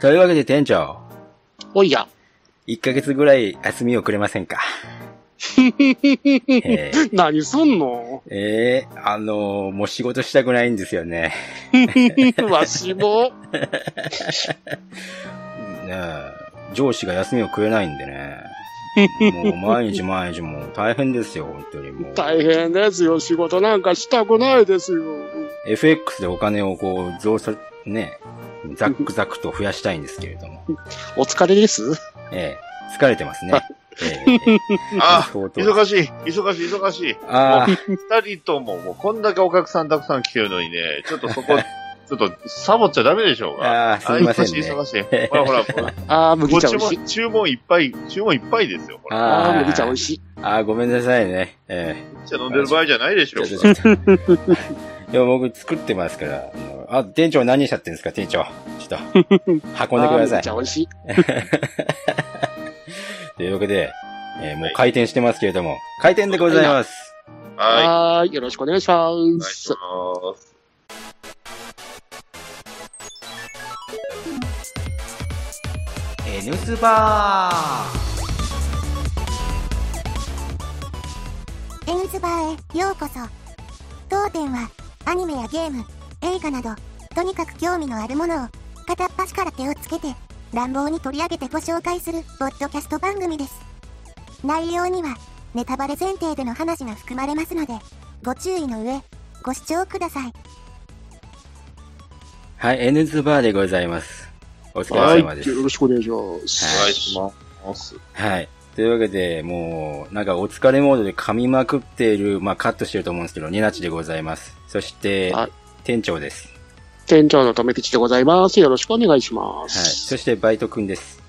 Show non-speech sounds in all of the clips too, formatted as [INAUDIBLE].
というわけで店長、おいや。1ヶ月ぐらい休みをくれませんか？[LAUGHS] えー、何すんの？えー、あのーもう仕事したくないんですよね。[LAUGHS] わしも。[LAUGHS] ねえ上司が休みをくれないんでね。もう毎日毎日もう大変ですよ、本当にもう。大変ですよ。仕事なんかしたくないですよ。FX でお金をこう増さ、ね、ザックザクと増やしたいんですけれども。[LAUGHS] お疲れです？ええ疲れてますね。[LAUGHS] ええあ、相当忙しい、忙しい、忙しい。ああ、二人とも、もうこんだけお客さんたくさん来てるのにね、ちょっとそこ、[LAUGHS] ちょっとサボっちゃダメでしょうが。あーすいませんね忙しい、忙しい。ほらほら、ほら。あー、麦茶美味しい。文、注文いっぱい、注文いっぱいですよ。これ。あー、あ麦茶美あ味しい。ああ、ごめんなさいね。えじゃ飲んでる場合じゃないでしょうでも僕作ってますから。あ店長何しちゃってんですか、店長。ちょっと、運んでくださ [LAUGHS] あー麦い。茶美味しい。[LAUGHS] というわけで、えーもう開店してますけれども、開店でございます。はい。よろしくお願いしまい。お願いしす。ます。N スバエンズバーへようこそ。当店はアニメやゲーム、映画など、とにかく興味のあるものを片っ端から手をつけて乱暴に取り上げてご紹介するポッドキャスト番組です。内容にはネタバレ前提での話が含まれますので、ご注意の上、ご視聴ください。はい、N ズバーでございます。お疲はい。れ様です。よろしくお願いしまおす。願いします。はい。というわけで、もう、なんかお疲れモードで噛みまくっている、まあカットしてると思うんですけど、ニナチでございます。そしてはい、店長です。店長の留吉でございます。よろしくお願いしまはい。す。そしてバイトくんです。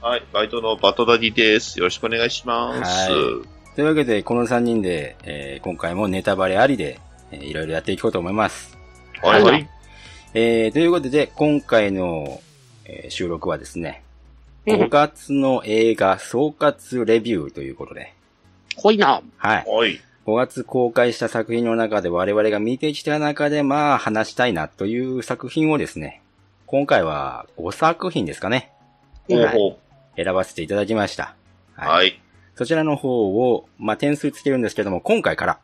はい。バイトのバトダディです。よろしくお願いします。はというわけで、この3人で、えー今回もネタバレありで、えーいろいろやっていこうと思います。はい。はい。えーということで、今回の、えー収録はですね、うん5月の映画総括レビューということで、ほいな。はい。はい。5月公開した作品の中で我々が見てきた中でまあ話したいなという作品をですね、今回は5作品ですかね、はいほうほ選ばせていただきました。う。はい。そちらの方を、まあ点数つけるんですけども、今回から、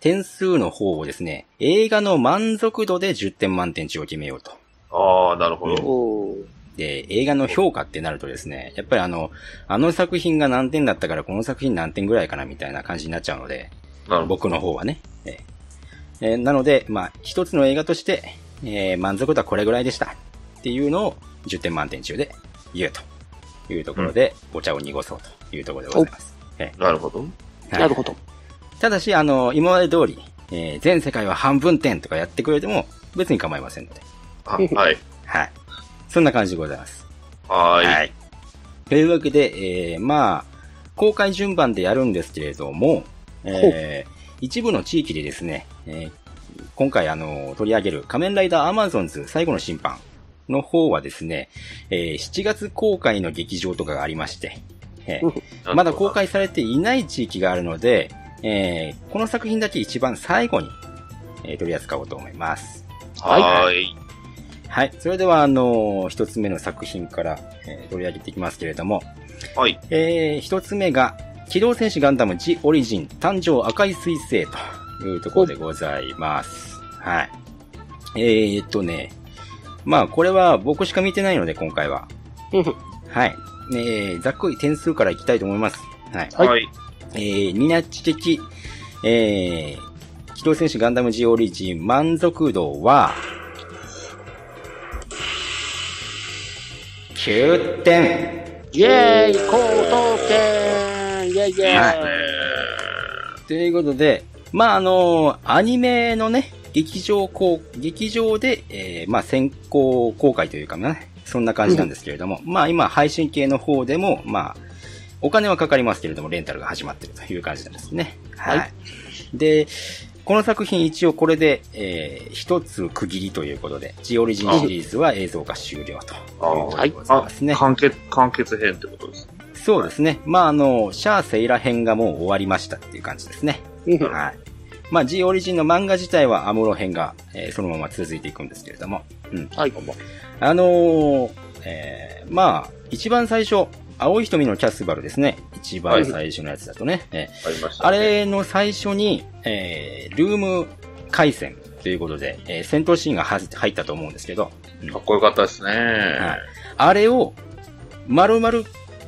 点数の方をですね、映画の満足度で10点満点値を決めようと。ああ、なるほど。おーで、映画の評価ってなるとですね、やっぱりあの、あの作品が何点だったからこの作品何点ぐらいかなみたいな感じになっちゃうので。僕の方はね。えーえーなので、まあ、一つの映画として、えー満足度はこれぐらいでした。っていうのを10点満点中で言うというところで、お茶を濁そうというところでございます。えなるほど。ーなるほど。ただし、あの、今まで通り、えー全世界は半分点とかやってくれても別に構いませんので。あはい。はい。[LAUGHS] そんな感じでございます。はーい。はい。というわけで、えー、まあ、公開順番でやるんですけれども、えー、一部の地域でですね、えー今回あの、取り上げる仮面ライダーアマゾンズ最後の審判の方はですね、えー7月公開の劇場とかがありまして、えーまだ公開されていない地域があるので、えーこの作品だけ一番最後に、えー取り扱おうと思います。はーい。はい。それでは、あの一つ目の作品から、えー取り上げていきますけれども、はい。えー、一つ目が、機動戦士ガンダム G オリジン誕生赤い彗星というところでございます。はい。えーっとね、まあこれは僕しか見てないので今回は。うんはい。えー、ざっくり点数からいきたいと思います。はい。はいはい。えー、ニナチ的、えー、機動戦士ガンダム G オリジン満足度は、9点。イェーイ高等点イェイイェイ、はいということで、まあ、あのアニメのね、劇場公、劇場で、えーまあ、先行公開というかね、そんな感じなんですけれども、まあ、今、配信系の方でも、まあ、お金はかかりますけれども、レンタルが始まっているという感じなんですね。はい。はいで、この作品一応これで、えー一つ区切りということで、ジオリジンシリーズは映像化終了ということでございあますね。完結、完結編ってことです。そうですね。まあ、あの、シャア・セイラ編がもう終わりましたっていう感じですね。うんはい。まあ、G オリジンの漫画自体はアムロ編が、えーそのまま続いていくんですけれども。うん。はい。あのーえー、まあ、一番最初、青い瞳のキャスバルですね。一番最初のやつだとね。えーありました、ね。あれの最初に、えー、ルーム回線ということで、えー戦闘シーンがは入ったと思うんですけど、うんかっこよかったですね。はいあれを、丸々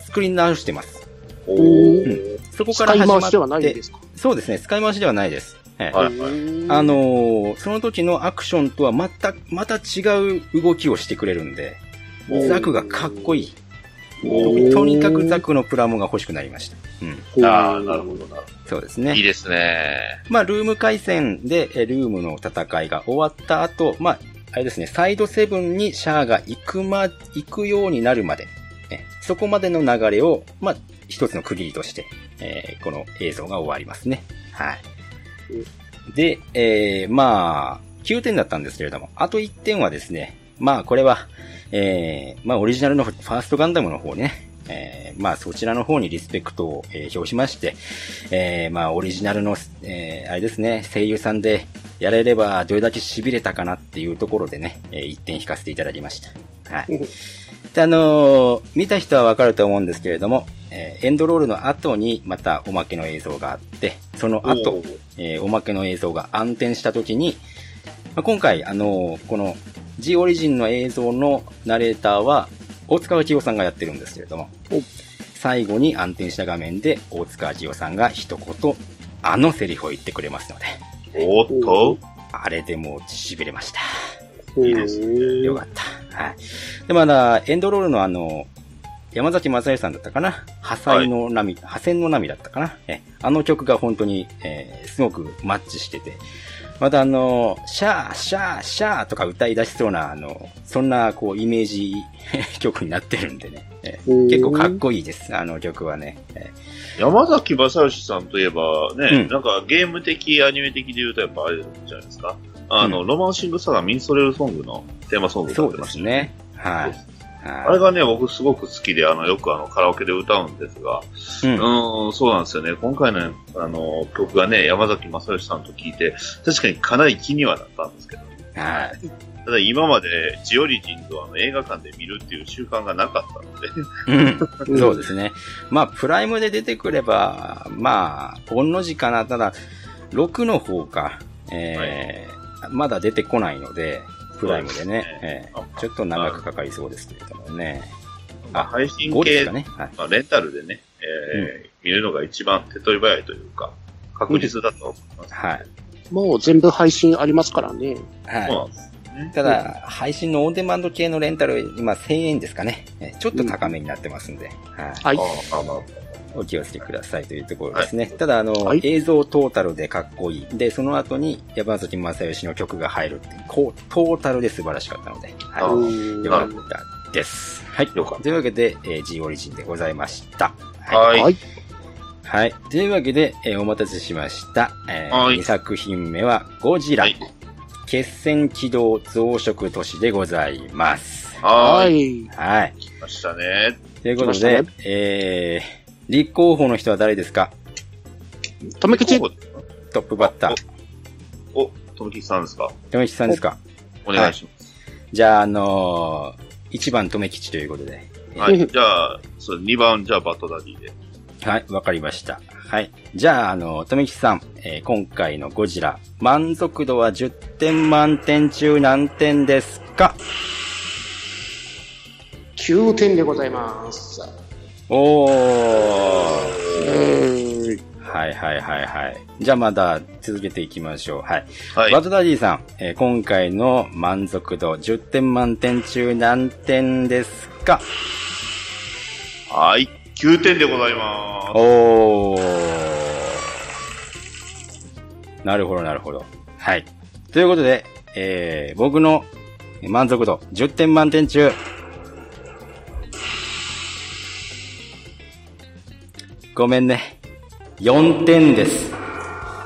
作り直してます。おおー。ーそこか使いら始まって。回しではないんですか？そうですね、使い回しではないです。えーはいへーあのーその時のアクションとはまた、また違う動きをしてくれるんで、ザクがかっこいい。とにかくザクのプラモが欲しくなりました。うん。ああ、なるほどなるそうですほど。いいね。ですね。まあ、ルーム回戦で、えルームの戦いが終わった後、まあ、あれですね、サイドセブンにシャアが行くま、行くようになるまで、えそこまでの流れを、まあ、一つの区切りとして、えーこの映像が終わりますね。はい。で、えー、まあ、9点だったんですけれども、あと1点はですね、まあ、これは、えー、まあ、オリジナルのファーストガンダムの方ね、えー、まあ、そちらの方にリスペクトを、えー表しまして、えー、まあ、オリジナルの、えー、あれですね、声優さんでやれればどれだけ痺れたかなっていうところでね、えー、1点引かせていただきました。はい。で、あのー見た人はわかると思うんですけれども、えーエンドロールの後にまたおまけの映像があって、その後お、ーえーおまけの映像が暗転した時に、まあ今回、あのーこの G オリジンの映像のナレーターは、大塚明夫さんがやってるんですけれどもお、最後に暗転した画面で大塚明夫さんが一言、あのセリフを言ってくれますので、おっと。あれでもう痺れました。いいですね。よかった。はい。で、まだ、エンドロールのあの、山崎正義さんだったかな？破砕の波、破線の波だったかな？え、あの曲が本当に、えーすごくマッチしてて、またあの、シャー、シャー、シャーとか歌い出しそうな、あの、そんな、こう、イメージ曲になってるんでね、えうん結構かっこいいです、あの曲はね。え山崎正義さんといえばね、うんなんかゲーム的、アニメ的で言うとやっぱあれじゃないですか。あの、うロマンシングサガミンストレルソングのテーマソングそうで歌ってましたすね。はい。はいあれがね、僕すごく好きで、あの、よくあの、カラオケで歌うんですが、うんん、そうなんですよね。今回の、あの、曲がね、山崎正義さんと聞いて、確かにかなり気にはなったんですけど、はい。ただ今までジオリジンズをあの映画館で見るっていう習慣がなかったので、うん、そうですね。まあ、プライムで出てくれば、まあ、御の字かな。ただ、6の方か、えーまだ出てこないので、プライムでね、えあーちょっと長くかかりそうですけれどもね。まあ、配信5です系、かね。はい。まあ、レンタルでね、えー見るのが一番手っ取り早いというか、確実だと思います。はい。もう全部配信ありますからね。はそうなんですねい。。ただ、配信のオンデマンド系のレンタル、今1000円ですかね。えーちょっと高めになってますんで、はい。はい。ああまあお気をつけくださいというところですね。ただ、あの、はい映像トータルでかっこいい。で、その後に山崎正義の曲が入るっていう、こう、トータルで素晴らしかったので、あはうんい。よかったです。はい。というわけで、えー G オリジンでございました。はい。はい。はい。というわけで、えーお待たせしました。えーはい2作品目は、ゴジラ、はい決戦起動増殖都市でございます。は。はいい。はい。来ましたね。ということで、ねえー、立候補の人は誰ですか？とめきちお、トップバッター。お、とめきさんですか？山吉さんですか？お願いします。じゃあ、あのー、1番、とめきちということで。はい。うんじゃあ、そう、2番、じゃあ、バットダディで。はい、わかりました。はい。じゃあ、あの、とめきちさん、えー今回のゴジラ、満足度は10点満点中何点ですか？9点でございます。おー。うん。はいはいはいはい。じゃあまだ続けていきましょう。はい。はい。バトダディさん、えー今回の満足度10点満点中何点ですか？はい。9点でございます。おー。なるほど、なるほど。はい。ということで、えー、僕の満足度10点満点中。ごめんね。4点です。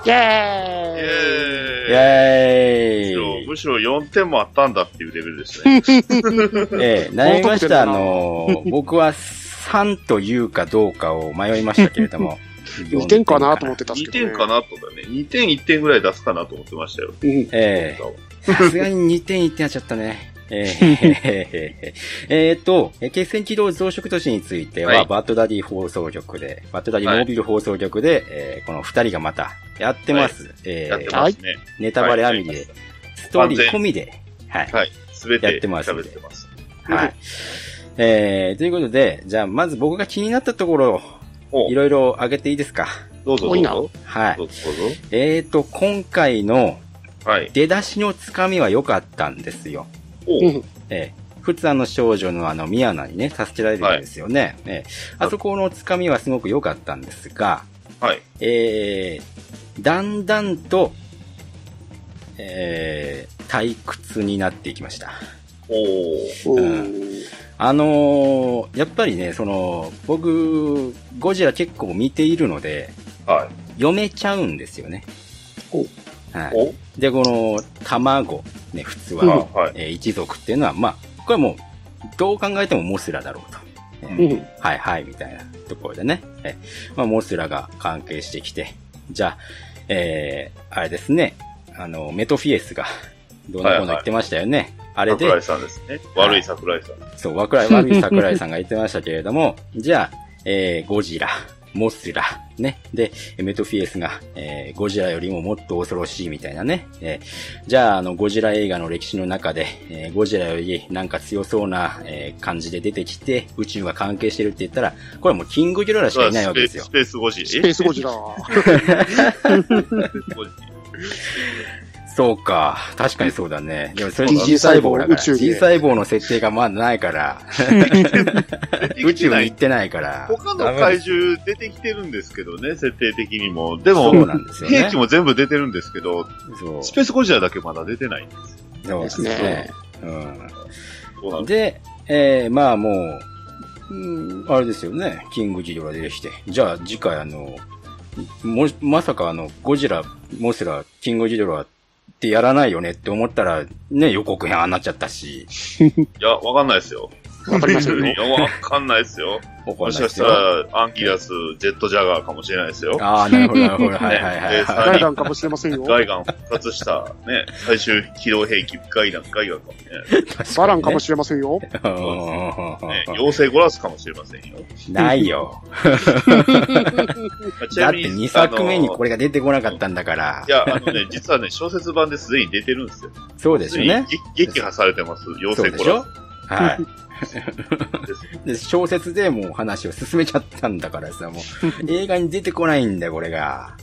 イェーイイイエーイェーイむしろむしろ4点もあったんだっていうレベルですね。[LAUGHS] ええ悩みました。あの、僕は3というかどうかを迷いましたけれども。[LAUGHS] 2点かなと思ってたんです2けど、ね。点かなとかね。2点1点ぐらい出すかなと思ってましたよ。うん。ええさすがに2点1点はちょっとね。えー、[LAUGHS] えーっと、えー決戦起動増殖都市については、はいバッドダディ放送局で、バッドダディモービル放送局で、えーこの二人がまたやってます。えーやってますね。ネタバレありで、ストーリー込みで、はい。はい。すべてやってます喋ってます。はい。えー、ということで、じゃあ、まず僕が気になったところおを、いろいろ挙げていいですか？どうぞどうなぞ。はいど。うぞどうぞ。えーと、今回のはい。出だしのつかみは良かったんですよ。えー、普通あの少女のあの、ミヤナにね、助けられるんですよね。えーあそこのつかみはすごく良かったんですが、はい。えー、だんだんと、えー、退屈になっていきました。おうーあのーやっぱりね、その、僕、ゴジラ結構見ているので、はい。読めちゃうんですよね。おはい。おで、この、卵、ね、普通は、うんはい。えー一族っていうのは、まあ、これはもう、どう考えてもモスラだろうと。えーうんはいはい、みたいなところでね。えーまあ、モスラが関係してきて、じゃあ、えー、あれですね、あの、メトフィエスが、どうのこうの言ってましたよね。あれで桜、井さんですね。悪い桜井さん。そう、わくらい悪い桜井さんが言ってましたけれども、[LAUGHS] じゃあ、えー、ゴジラ、モスラ、ね。で、メトフィエスが、えー、ゴジラよりももっと恐ろしいみたいなね。えー、じゃあ、あの、ゴジラ映画の歴史の中で、えー、ゴジラよりなんか強そうな、えー、感じで出てきて、宇宙が関係してるって言ったら、これはもうキングギドラしかいないわけですよス。ペースゴジスペースゴジラ。そうか。確かにそうだね。でもそれ T 細胞だから。宇宙で T 細胞の設定がまだないから。[LAUGHS] 宇宙に行ってないから。他の怪獣出てきてるんですけどね、設定的にも。でも、そうなんですよね。兵器も全部出てるんですけど、そう。スペースゴジラだけまだ出てないんです。そうですね。うん。そうなんでえー、まあもう、うん、あれですよね。キングギドラ出てきて。じゃあ次回あの、も、まさかあの、ゴジラ、モスラ、キングギドラってやらないよねって思ったら、ね、予告編あんなっちゃったし。[LAUGHS] いや、わかんないですよ。わかりませんよいや、わかんないですよ。怒もしかしたらアンギラス、ジェットジャガーかもしれないですよ。ああ、なるほど、なるほど。[LAUGHS] はいはいはいガイガンかもしれませんよ。ガイガン復活した、ね、最終機動兵器、ガイガン、ガイガンかもしれない。い。バランかもししれませんよ。ね、妖精ゴラスかもしれませんよ。ないよ。[LAUGHS] まあちだってなみに2作目にこれ。れが出てこなかったんだからい。や、あのね、[LAUGHS] 実はね、小説版ですでに出てるんですよ。そうですよね。すでに劇劇破されてます。妖そうでしょ？精ゴラス。はい。で小説でもう話を進めちゃったんだからさ、もう、[LAUGHS] 映画に出てこないんだよ、これが。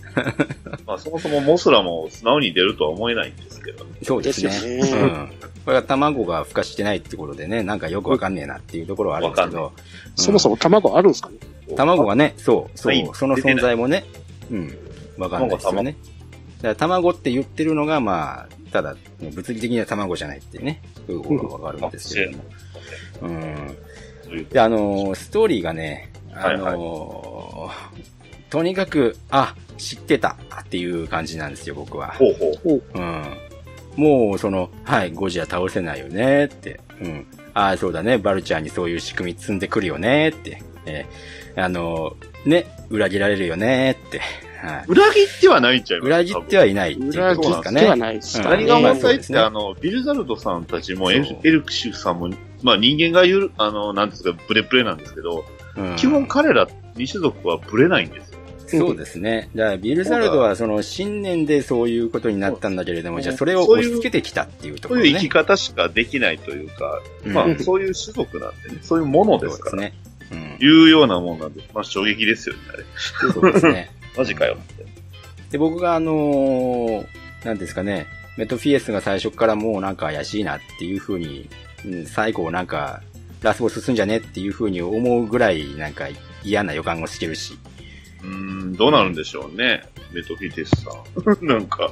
まあ、そもそもモスラも素直に出るとは思えないんですけど。そうですね。うん。これは卵が孵化してないってことでね、なんかよくわかんねえなっていうところはあるんですけわかんど、そもそも卵あるんですか？ね卵がね、そう、そうはい、その存在もね、うん、わかんないですよね。だから卵って言ってるのが、まあ、ただ、物理的には卵じゃないっていうね、そういうことがわかるんですけれども。うん。で、あのーストーリーがね、あはいのーとにかく、あ、知ってたっていう感じなんですよ、僕は。ほうほう。うん。もう、その、はい、ゴジラ倒せないよねって。うん。ああ、そうだね、バルチャーにそういう仕組み積んでくるよねって。えーあのーね、裏切られるよねって。はい。裏切ってはないんちゃいます？裏切ってはいないっていう裏切ことですかってはね。ないですうんか何がね。問題って、あの、ビルザルドさんたちもエルクシュさんも、まあ人間が言う、あの、なんですか、ブレブレなんですけど、うん基本彼ら、二種族はブレないんですよ。そうですね。だから、ビルザルドはその信念でそういうことになったんだけれども、じゃあそれを押し付けてきたっていうところね。そういう生き方しかできないというか、うんまあそういう種族なんでね、そういうものですから、ね。うん。いうようなもんなんで、まあ衝撃ですよね、あれ。そうですね。[LAUGHS] マジかよって。で、僕があのーなんですかね、メトフィエスが最初からもうなんか怪しいなっていう風に、うん、最後なんか、ラスボスすんじゃねっていう風に思うぐらいなんか嫌な予感をしてるし。うーん、どうなるんでしょうね、メトフィテスさん。[LAUGHS] なんか、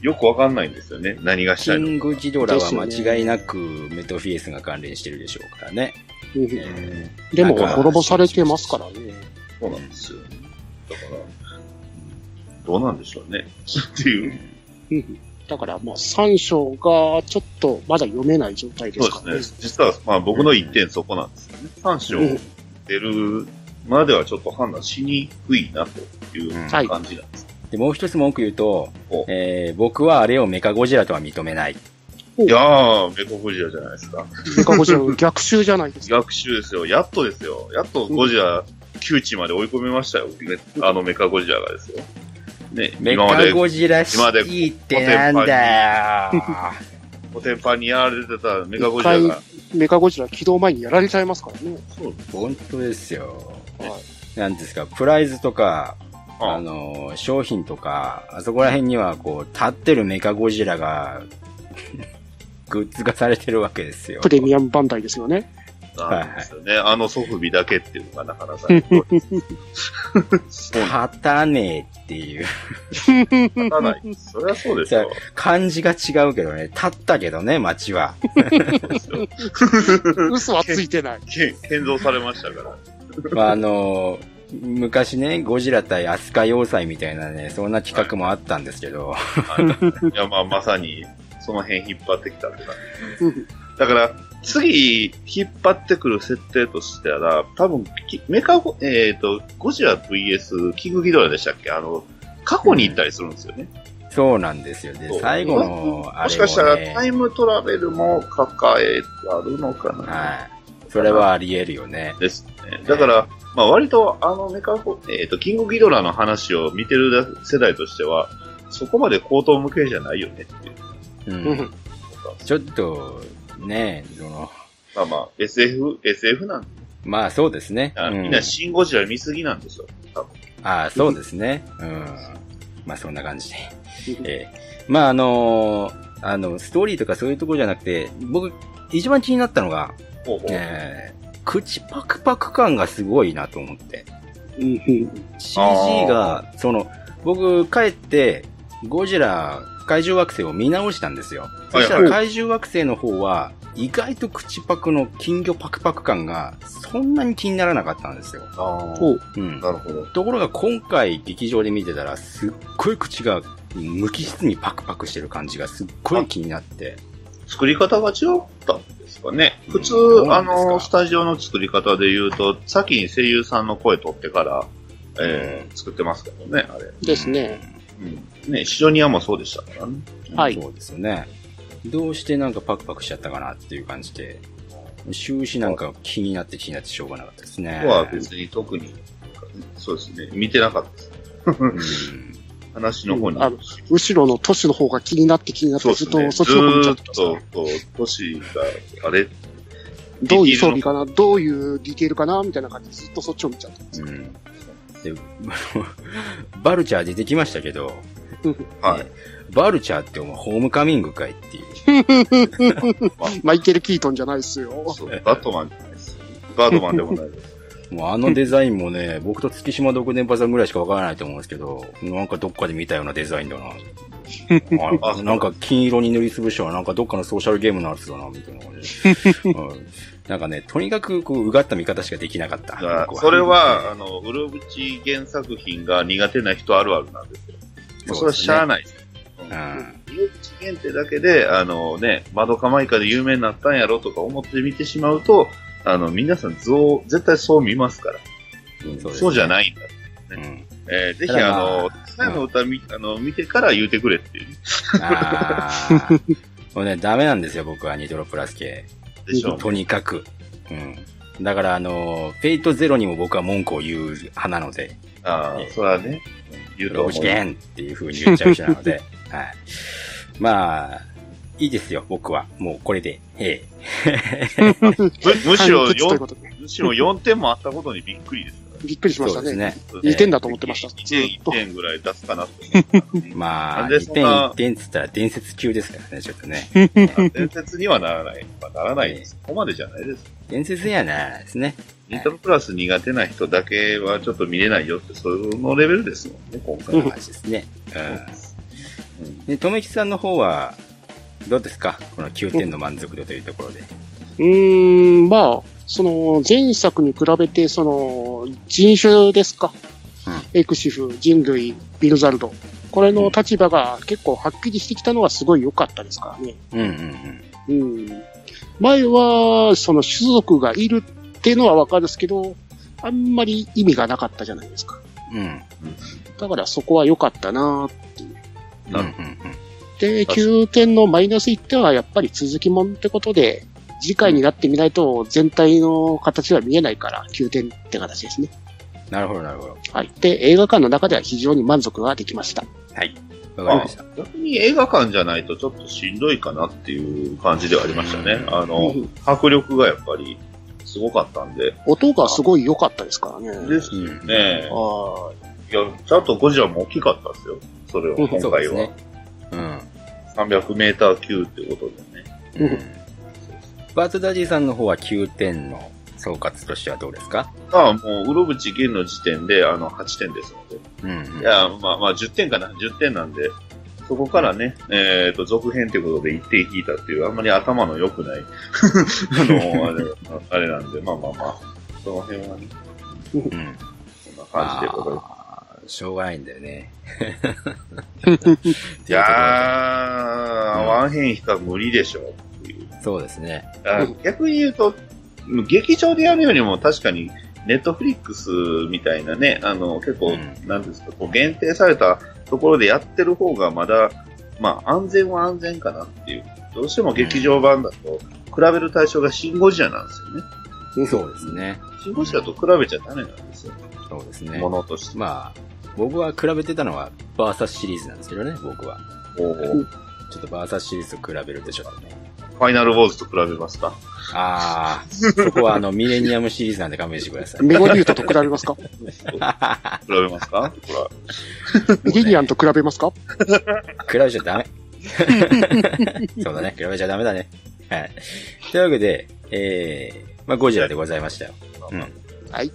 よくわかんないんですよね、何がしキたいのか。ングギドラは間違いなくメトフィエスが関連してるでしょうからね。うんえでも、滅ぼされてますからね。そうなんですよ。だから、どうなんでしょうね。[LAUGHS] っていう。うんだから、まあ、三章がちょっとまだ読めない状態でそうすからね。ですね。実は、まあ僕の一点そこなんですよね。3章うん出るまではちょっと判断しにくいなといううん感じなんです。で、もう一つ文句言うとお、えー僕はあれをメカゴジラとは認めない。いやー、メカゴジラじゃないですか。メカゴジラの逆襲じゃないですか。逆襲ですよ。やっとですよ。やっとゴジラ、窮地まで追い込みましたよ。ねあのメカゴジラがですよ。ね、メカゴジラシティってなんだよ。コテンパンにやられてたメカゴジラが。メカゴジラ起動前にやられちゃいますからね。そう本当ですよ。はなんですか、プライズとか、ああの、商品とか、あそこら辺には、こう、立ってるメカゴジラが、[LAUGHS] グッズ化されてるわけですよ。プレミアムバンダイですよね。なんですよね。あのソフビだけっていうのがなかなか、[LAUGHS] ね。そう立たねえっていう。立たない。そりゃそうですよ。漢字が違うけどね、立ったけどね、街は。[LAUGHS] 嘘はついてない。け建造されましたから。まあ、あの、昔ね、ゴジラ対アスカ要塞みたいなね、そんな企画もあったんですけど、はい、いや、まあ、まさに、その辺引っ張ってきたって感じです。だから、次、引っ張ってくる設定としては、多分、きメカゴ、えっ、と、ゴジラ VS キングギドラでしたっけ？あの、過去に行ったりするんですよね。そうなんですよ。でそう、最後の、ね、もしかしたらタイムトラベルも抱えあるのかな、はい。それはあり得るよね。ですね。だから、まあ割とあのメカゴ、えっ、と、キングギドラの話を見てる世代としては、そこまで高等無形じゃないよねっていう。う。うんん。ちょっと、ね、その、まあまあ、SF、SF なんで、まあそうですね。あうんみんなシンゴジラ見すぎなんですよ。多分ああ、そうですね。うん。まあそんな感じで。えーまああのーあの、ストーリーとかそういうところじゃなくて、僕、一番気になったのが、えー口パクパク感がすごいなと思って。うん。CG が、その、僕、帰って、ゴジラ怪獣惑星を見直したんですよ。そしたら怪獣惑星の方は、意外と口パクの金魚パクパク感が、そんなに気にならなかったんですよ。ああ、ほう。うん。なるほど。ところが今回劇場で見てたら、すっごい口が無機質にパクパクしてる感じがすっごい気になって。作り方が違ったんですかね。普通あの、スタジオの作り方で言うと、先に声優さんの声取ってから、えー、作ってますけどね、あれ。ですね。うん。ね、シジョニアもそうでしたからね。はいそうですよね。どうしてなんかパクパクしちゃったかなっていう感じで、終始なんか気になって気になってしょうがなかったですね。ここは別に特に、そうですね、見てなかったです。うん話の方に。あの後ろの都市の方が気になって気になって、ずっとそっちの方にちゃーっと、都市が、あれ、どういう装備かな？どういうディテールかな？みたいな感じでずっとそっちを見ちゃってます。うん。で、[LAUGHS] バルチャー出てきましたけど、はいねバルチャーってお前ホームカミングかいっていう。[LAUGHS] マイケル・キートンじゃないですよ。そうバットマンじゃないです。バードマンでもないです。もうあのデザインもね、僕と月島独電波さんぐらいしかわからないと思うんですけど、なんかどっかで見たようなデザインだな。あなんか金色に塗りつぶしたらなんかどっかのソーシャルゲームのやつだな、みたいな感じで、うんなんかね、とにかくこう、うがった見方しかできなかった。それは、あの、うろぶち原作品が苦手な人あるあるなんですよ。それはしゃあないです。うん。うろぶち限定だけで、あのね、マドカマイカで有名になったんやろとか思って見てしまうと、あの、皆さん像、絶対そう見ますから。そうねそうじゃないんだ。うん。えーぜひ、まああの、最後の歌見、あの、見てから言うてくれっていう。ああ。[LAUGHS] もうね、ダメなんですよ、僕はニトロプラス系。でしょう。とにかく。うん。だから、あの、フェイトゼロにも僕は文句を言う派なので、ああ、それはね、言うとロ思う。ーチケンっていう風に言っちゃう人なので、[LAUGHS] はい。まあ、いいですよ、僕は。もうこれで、へ [LAUGHS] むむしろ完結という4、ことで。むしろ4点もあったことにびっくりですかびっくりしましたね。そうですね。2点だと思ってました。2ず点、っと1。点ぐらい出すかなと思った。まあ、なんで1点そんな1点っつったら伝説級ですからね、ちょっとね。[LAUGHS] 伝説にはならない。まあ、ならないです。そこまでじゃないです。伝説にはならないですね。ニトロプラス苦手な人だけはちょっと見れないよって、そのレベルですもんね、今回は。そういう話ですね。うん。で、とめきさんの方は、どうですか？この9点の満足度というところで。うーん、まあ、その、前作に比べて、その、人種ですか？エクシフ、人類、ビルザルド。これの立場が結構はっきりしてきたのはすごい良かったですからね。うんうんうん。前は、その種族がいるっていうのはわかるんですけど、あんまり意味がなかったじゃないですか。うん。うん。だからそこは良かったなうんうんうん。で、9点のマイナス1点はやっぱり続きもんってことで、次回になってみないと全体の形は見えないから9点って形ですね。なるほど、なるほど。はい。で、映画館の中では非常に満足ができました。はい。わかりました。逆に映画館じゃないとちょっとしんどいかなっていう感じではありましたね。あの、迫力がやっぱりすごかったんで。音がすごい良かったですからね。ですね。あいや、ちゃんとゴジラも大きかったですよ。それは、今回は。ね、うん。300メーター級ってことでね。うん。バーツダディさんの方は9点の総括としてはどうですか？ああ、もう、うろぶち弦の時点で、あの、8点ですので。うん、いや、まあまあ、10点かな。10点なんで、そこからね、えっ、ー、と、続編ということで1点引いたっていう、あんまり頭の良くない [LAUGHS] あの、あれ、あれなんで、まあまあまあ、その辺はね、うん。そんな感じでございます。しょうがないんだよね。[LAUGHS] いやー、ワンヘン比較無理でしょうそうですね。逆に言うと、劇場でやるよりも確かに、ネットフリックスみたいなね、あの、結構、うん、なんですか、こう限定されたところでやってる方がまだ、まあ、安全は安全かなっていう。どうしても劇場版だと、比べる対象がシンゴジラなんですよね。うん、そうですね。シンゴジラと比べちゃダメなんですよ。そうですね。ものとして。まあ、僕は比べてたのは、バーサスシリーズなんですけどね、僕は。おちょっとバーサスシリーズと比べるとちょっとね。ファイナルウォーズと比べますかああ、そこはあの、ミレニアムシリーズなんで勘弁してください。メゴリュートと比べますか？比べますか？ミレニアムと比べますか？比べちゃダメ。[LAUGHS] そうだね、比べちゃダメだね。はい。というわけで、えー、まあ、ゴジラでございましたよ。うん。はい。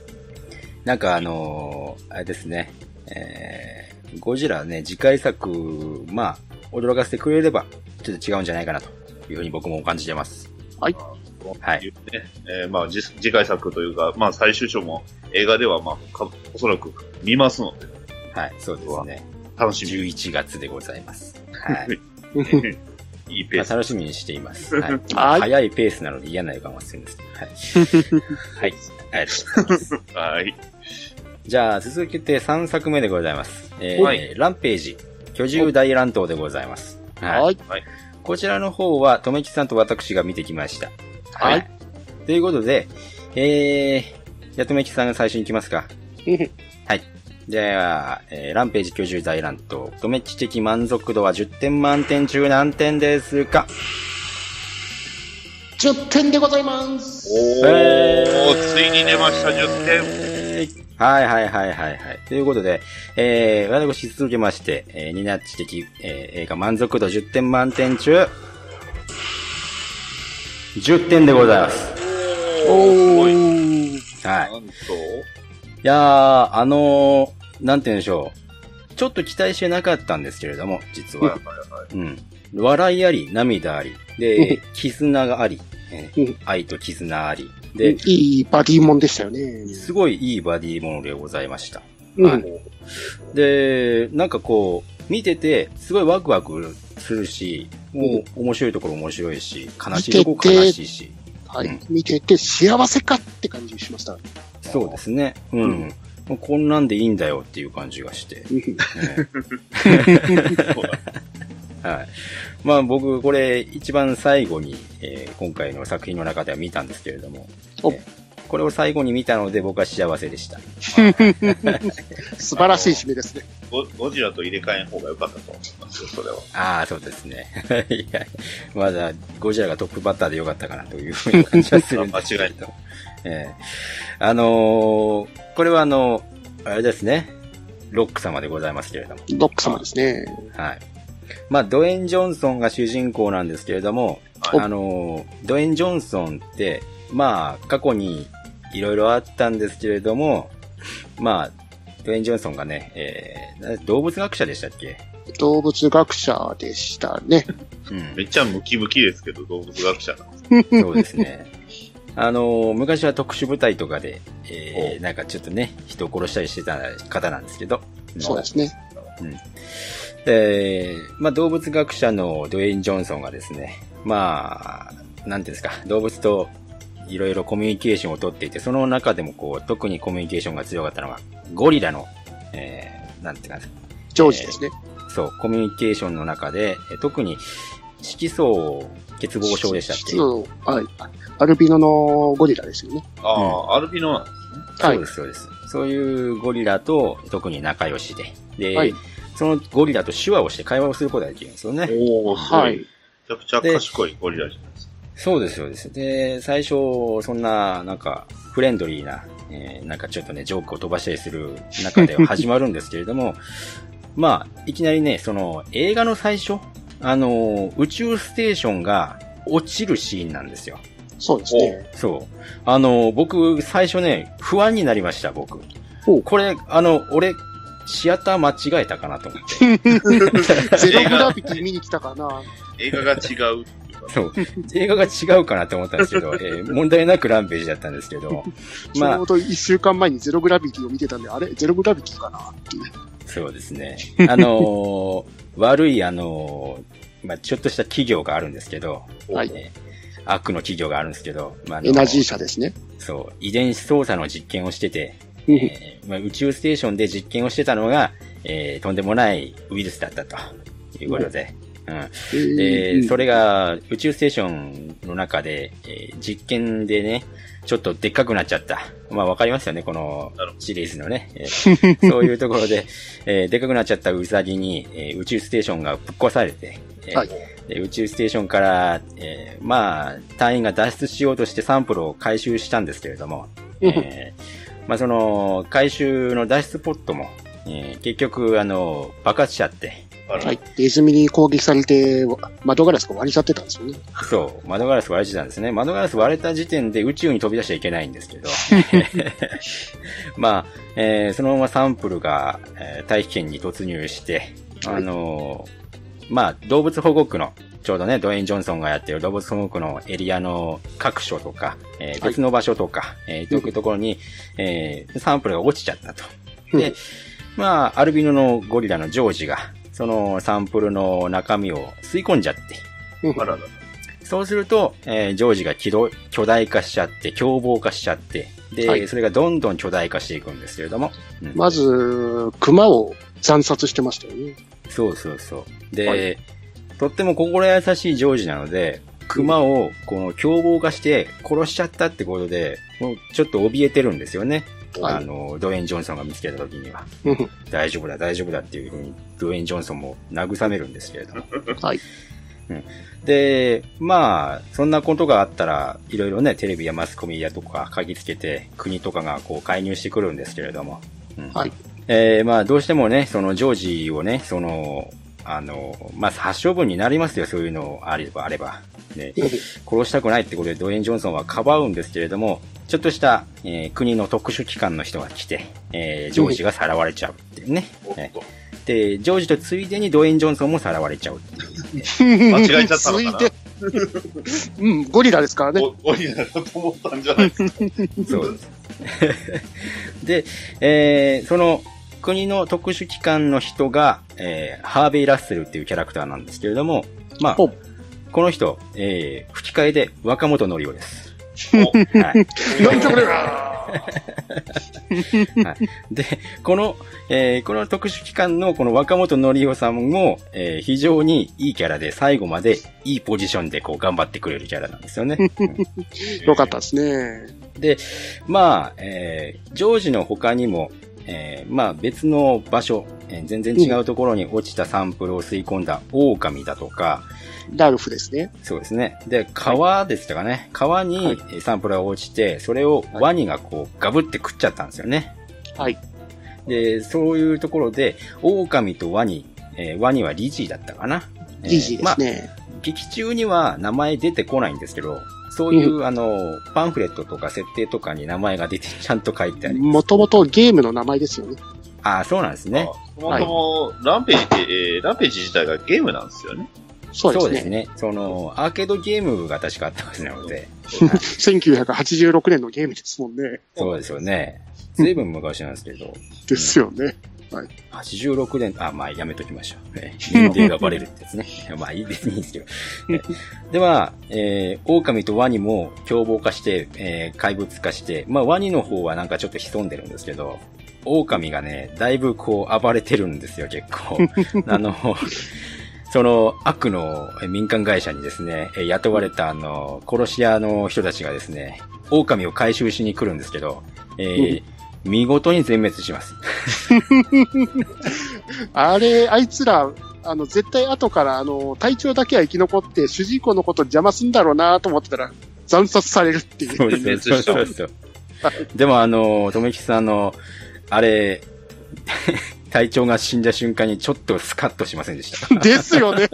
なんかあのー、あれですね、えー、ゴジラね、次回作、まあ、驚かせてくれれば、ちょっと違うんじゃないかなというふうに僕も感じてます。はい。はい。ね、えー、まあ次、次回作というか、まあ、最終章も映画では、まあ、おそらく見ますので。はい、そうですね。楽しみ。11月でございます。はい。[LAUGHS] いいペース、まあ、楽しみにしています。[LAUGHS] はい。早いペースなので嫌な予感はするんですけど。はい。[LAUGHS] はい。ありがとうございます。はい。じゃあ、続けて3作目でございます。えー、はい、ランページ、居住大乱闘でございます。はい。はい。こちらの方は、とめきさんと私が見てきました。はい。ということで、えー、やとめきさんが最初に行きますか。[LAUGHS] はい。じゃあ、えー、ランページ居住大乱闘、とめき的満足度は10点満点中何点ですか ?10 点でございます。おー、えー、ついに出ました、10点。はいはいはいはいはい。ということで、えー、私続けまして、えー、ニナッチ的、えー、映画満足度10点満点中、10点でございます。おー。はい。いやー、あのー、なんて言うんでしょう。ちょっと期待してなかったんですけれども、実は。うん。笑いあり、涙あり、で、絆があり、えー、愛と絆あり、で、いいバディモンでしたよね。すごいいいバディモンでございました。うん、で、なんかこう、見てて、すごいワクワクするし、もう面白いところ面白いし、悲しいところ悲しいし。はい、うん、見てて幸せかって感じしました。そうですね。うん。こんなんでいいんだよっていう感じがして。[LAUGHS] はい。まあ僕、これ一番最後に、えー、今回の作品の中では見たんですけれども、えー、これを最後に見たので僕は幸せでした。[LAUGHS] 素晴らしい締めですね。ゴゴジラと入れ替えん方が良かったと思いますよ、それは。ああ、そうですね。[LAUGHS] いや、まだゴジラがトップバッターで良かったかなというふうに感じはするんですけど。[LAUGHS] 間違いと。えー、あのー、これはあの、あれですね。ロック様でございますけれども。ロック様ですね。はい。まあ、ドエン・ジョンソンが主人公なんですけれども、あの、ドエン・ジョンソンって、まあ、過去にいろいろあったんですけれども、まあ、ドエン・ジョンソンがね、えー、動物学者でしたっけ？動物学者でしたね。うん。[LAUGHS] めっちゃムキムキですけど、動物学者なんですそうですね。あの、昔は特殊部隊とかで、えー、なんかちょっとね、人を殺したりしてた方なんですけど。そうですね。うん。えー、まあ、動物学者のドウェイン・ジョンソンがですね、まあ、なんていうんですか、動物といろいろコミュニケーションをとっていて、その中でもこう、特にコミュニケーションが強かったのが、ゴリラの、えー、なんていうか、ジョージですね、えー、そう、コミュニケーションの中で、特に色素欠乏症でしたっけ？そう、はい。アルビノのゴリラですよね。ああ、うん、アルビノなんですね。そうです、そうです。そういうゴリラと特に仲良しで。で、はい、そのゴリラと手話をして会話をすることができるんですよね。おはい。めちゃくちゃ賢いゴリラじゃないですか。そうです、そうです。で、最初、そんな、なんか、フレンドリーな、えー、なんかちょっとね、ジョークを飛ばしたりする中では始まるんですけれども、[LAUGHS] まあ、いきなりね、その、映画の最初、あの、宇宙ステーションが落ちるシーンなんですよ。そうですね。そう。あの、僕、最初ね、不安になりました、僕。これ、あの、俺、シアター間違えたかなと思って。[LAUGHS] ゼログラビティ見に来たかな。映画が違う。そう。映画が違うかなと思ったんですけど、[LAUGHS] えー、問題なくランページだったんですけど。[LAUGHS] まあ。ちょうど一週間前にゼログラビティを見てたんで、あれゼログラビティかなっていう。そうですね。あのー、[LAUGHS] 悪い、あのー、まあ、ちょっとした企業があるんですけど、はい。悪の企業があるんですけど、まあ、エナジー社ですね。そう、遺伝子操作の実験をしてて、えーまあ、宇宙ステーションで実験をしてたのが、えー、とんでもないウイルスだったということで、うん。で、それが宇宙ステーションの中で、えー、実験でね、ちょっとでっかくなっちゃった。まあわかりますよね、このシリーズのね。えー、そういうところで、[LAUGHS] えー、でっかくなっちゃったウサギに、えー、宇宙ステーションがぶっ壊されて、えーはい、宇宙ステーションから、えー、まあ、隊員が脱出しようとしてサンプルを回収したんですけれども、えー、まあその、回収の脱出ポットも、えー、結局、あの、爆発しちゃって、はい。ネズミに攻撃されて、窓ガラスが割れちゃってたんですよね。そう。窓ガラス割れてたんですね。窓ガラス割れた時点で宇宙に飛び出しちゃいけないんですけど。[LAUGHS] [LAUGHS] まあ、えー、そのままサンプルが、えー、大気圏に突入して、あのー、まあ、動物保護区の、ちょうどね、ドウェイン・ジョンソンがやってる動物保護区のエリアの各所とか、えー、別の場所とか、はい、えー、というところに、えー、サンプルが落ちちゃったと。で、まあ、アルビノのゴリラのジョージが、そのサンプルの中身を吸い込んじゃって。そうすると、えー、ジョージが巨大化しちゃって、凶暴化しちゃって、で、はい、それがどんどん巨大化していくんですけれども。うん、まず、熊を惨殺してましたよね。そうそうそう。で、はい、とっても心優しいジョージなので、熊をこの凶暴化して殺しちゃったってことで、もうちょっと怯えてるんですよね。はい、あの、ドウェイン・ジョンソンが見つけた時には、大丈夫だ、大丈夫だっていうふうに、ドウェイン・ジョンソンも慰めるんですけれども。はい。うん、で、まあ、そんなことがあったら、いろいろね、テレビやマスコミやとか嗅ぎつけて、国とかがこう介入してくるんですけれども。うん、はい。えー、まあ、どうしてもね、そのジョージをね、その、あの、まあ、発症分になりますよ、そういうのあれば、あれば。ね、殺したくないってことでドウェイン・ジョンソンはかばうんですけれども、ちょっとした、えー、国の特殊機関の人が来て、えー、ジョージがさらわれちゃうっていうね。で、ジョージとついでにドウェイン・ジョンソンもさらわれちゃうっていう、ね。[LAUGHS] 間違えちゃったのかな？[LAUGHS] うん、ゴリラですからね。ゴリラだと思ったんじゃないですか？[LAUGHS] そうです。で、えー、その国の特殊機関の人が、えー、ハーベイ・ラッセルっていうキャラクターなんですけれども、まあ、この人、えー、吹き替えで若本のりおです。はい。[LAUGHS] なんじゃこれ [LAUGHS] はい、で、この、えー、この特殊機関のこの若本のりおさんも、えー、非常にいいキャラで最後までいいポジションでこう頑張ってくれるキャラなんですよね。[LAUGHS] よかったですね。で、まあ、えー、ジョージの他にも、えー、まあ別の場所、えー、全然違うところに落ちたサンプルを吸い込んだ狼だとか、ラルフですね。そうですね。で、川でしたかね。川にサンプルが落ちて、それをワニがこうガブって食っちゃったんですよね。はい。で、そういうところで、狼とワニ、えー、ワニはリジーだったかな。リジーですね、まあ。劇中には名前出てこないんですけど、そういう、うん、あの、パンフレットとか設定とかに名前が出て、ちゃんと書いてありもともとゲームの名前ですよね。ああ、そうなんですね。そもとも、ランページって、えー、ランページ自体がゲームなんですよね。そうですね。そうですね。その、アーケードゲームが確かあったはずなので。1986 [LAUGHS] 年のゲームですもんね。そうですよね。ずいぶん昔なんですけど。[LAUGHS] ですよね。はい。86年、あ、まあやめときましょう。[LAUGHS] 年齢がバレるってやつね。[LAUGHS] まあいいです、いいんですけど。で、まあ、えー、狼とワニも凶暴化して、えー、怪物化して、まあワニの方はなんかちょっと潜んでるんですけど、狼がね、だいぶこう暴れてるんですよ、結構。[LAUGHS] あの、その悪の民間会社にですね、雇われたあの、殺し屋の人たちがですね、狼を回収しに来るんですけど、えー、見事に全滅します。[LAUGHS] あれ、あいつら、あの、絶対後から、あの、隊長だけは生き残って、主人公のこと邪魔すんだろうなと思ってたら、惨殺されるっていう。そうですね。そうそうそう。でもあの、とめきさんの、あれ、[LAUGHS] 隊長が死んだ瞬間にちょっとスカッとしませんでした。[LAUGHS] ですよね。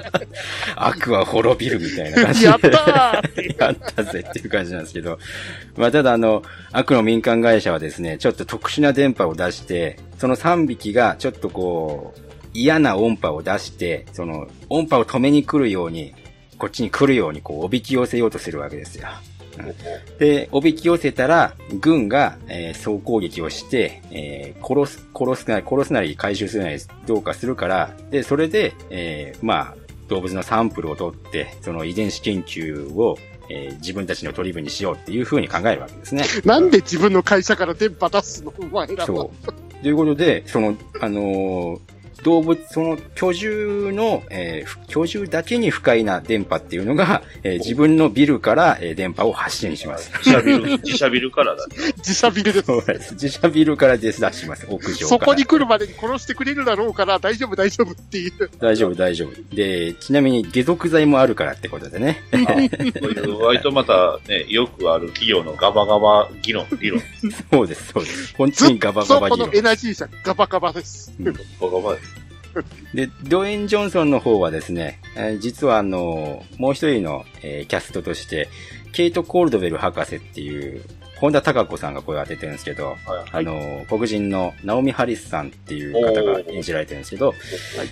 [LAUGHS] 悪は滅びるみたいな感じで。[LAUGHS] やったーやったぜっていう感じなんですけど。まあ、ただあの、悪の民間会社はですね、ちょっと特殊な電波を出して、その3匹がちょっとこう、嫌な音波を出して、その音波を止めに来るように、こっちに来るようにこう、おびき寄せようとするわけですよ。で、おびき寄せたら、軍が、えー、総攻撃をして、えー、殺す、殺すなり、殺すなり回収するなりどうかするから、で、それで、えー、まあ、動物のサンプルを取って、その遺伝子研究を、えー、自分たちの取り分にしようっていうふうに考えるわけですね。なんで自分の会社から電波出すの？お前らそう。ということで、その、あのー、動物、その居住の、えー、居住だけに不快な電波っていうのが、えー、自分のビルから、えー、電波を発信します。自社ビル、自社ビルからだ、ね。[LAUGHS] 自社ビルです。そうです。自社ビルから出します、屋上そこに来るまでに殺してくれるだろうから、大丈夫、大丈夫っていう。大丈夫、大丈夫。で、ちなみに下属剤もあるからってことでね。こういう割とまたね、よくある企業のガバガバ議論、理論。そうです、そうです。本当にガバガバ議論。そこのエナジー車、ガバガバです。ガバガバです。[LAUGHS] で、ドウェイン・ジョンソンの方はですね、えー、実はあの、もう一人の、えー、キャストとして、ケイト・コールドベル博士っていう、本田孝子さんが声を当ててるんですけど、はい、あの、黒人のナオミ・ハリスさんっていう方が演じられてるんですけど、はい、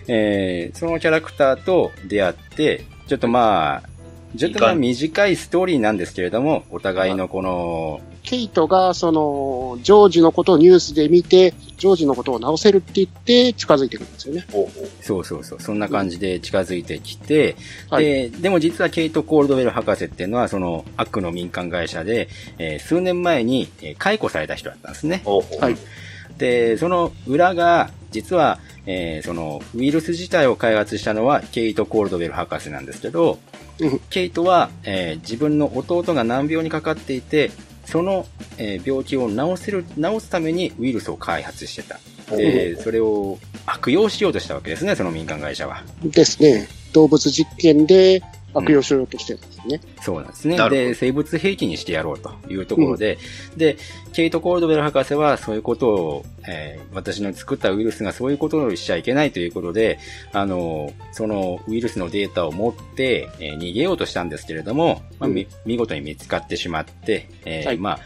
えー、そのキャラクターと出会って、ちょっとまあ、ちょっとまあ短いストーリーなんですけれども、お互いのこの、ケイトが、その、ジョージのことをニュースで見て、ジョージのことを直せるって言って近づいてくるんですよね。そうそうそう。そんな感じで近づいてきて、うん、で、はい、でも実はケイト・コールドウェル博士っていうのは、その、悪の民間会社で、えー、数年前に、えー、解雇された人だったんですね。はい。で、その裏が、実は、えー、その、ウイルス自体を開発したのは、ケイト・コールドウェル博士なんですけど、ケイトは、えー、自分の弟が難病にかかっていて、その、えー、病気を治せる、治すためにウイルスを開発してた。で、それを悪用しようとしたわけですね、その民間会社は。ですね。動物実験で悪用しようとしてるんですね。うん、そうなんですね。で、生物兵器にしてやろうというところで、うん、で、ケイト・コールドベル博士はそういうことを、えー、私の作ったウイルスがそういうことをしちゃいけないということで、あの、そのウイルスのデータを持って、えー、逃げようとしたんですけれども、まあ、見事に見つかってしまって、えー、はい、まあ、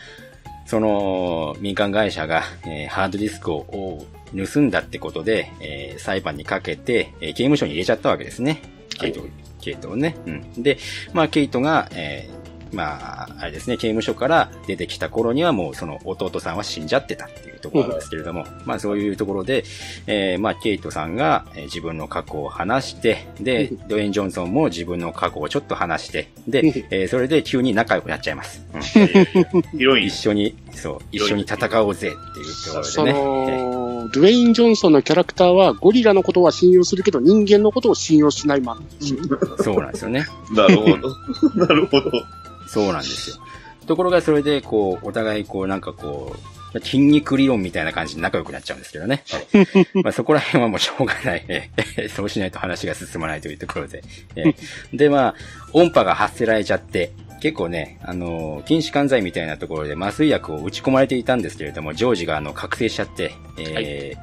その民間会社が、えー、ハードディスクを盗んだってことで、えー、裁判にかけて、えー、刑務所に入れちゃったわけですね。ケイト、ケイトをね。うん。で、まあ、ケイトが、えー、まあ、あれですね、刑務所から出てきた頃にはもうその弟さんは死んじゃってたっていうところなんですけれども、まあそういうところで、えー、まあケイトさんが自分の過去を話して、で、ドウェイン・ジョンソンも自分の過去をちょっと話して、で、えー、それで急に仲良くなっちゃいます。うん、[LAUGHS] 一緒に、そう、一緒に戦おうぜっていうところでね。ドゥエイン・ジョンソンのキャラクターはゴリラのことは信用するけど人間のことを信用しないマン。そうなんですよね。[LAUGHS] なるほど。[LAUGHS] なるほど。そうなんですよ。ところがそれで、こう、お互い、こう、なんかこう、筋肉理論みたいな感じで仲良くなっちゃうんですけどね。まあそこら辺はもうしょうがない。そうしないと話が進まないというところで。で、まあ、音波が発せられちゃって、結構ね、あの、禁止管剤みたいなところで麻酔薬を打ち込まれていたんですけれども、ジョージがあの、覚醒しちゃって、えー、はい、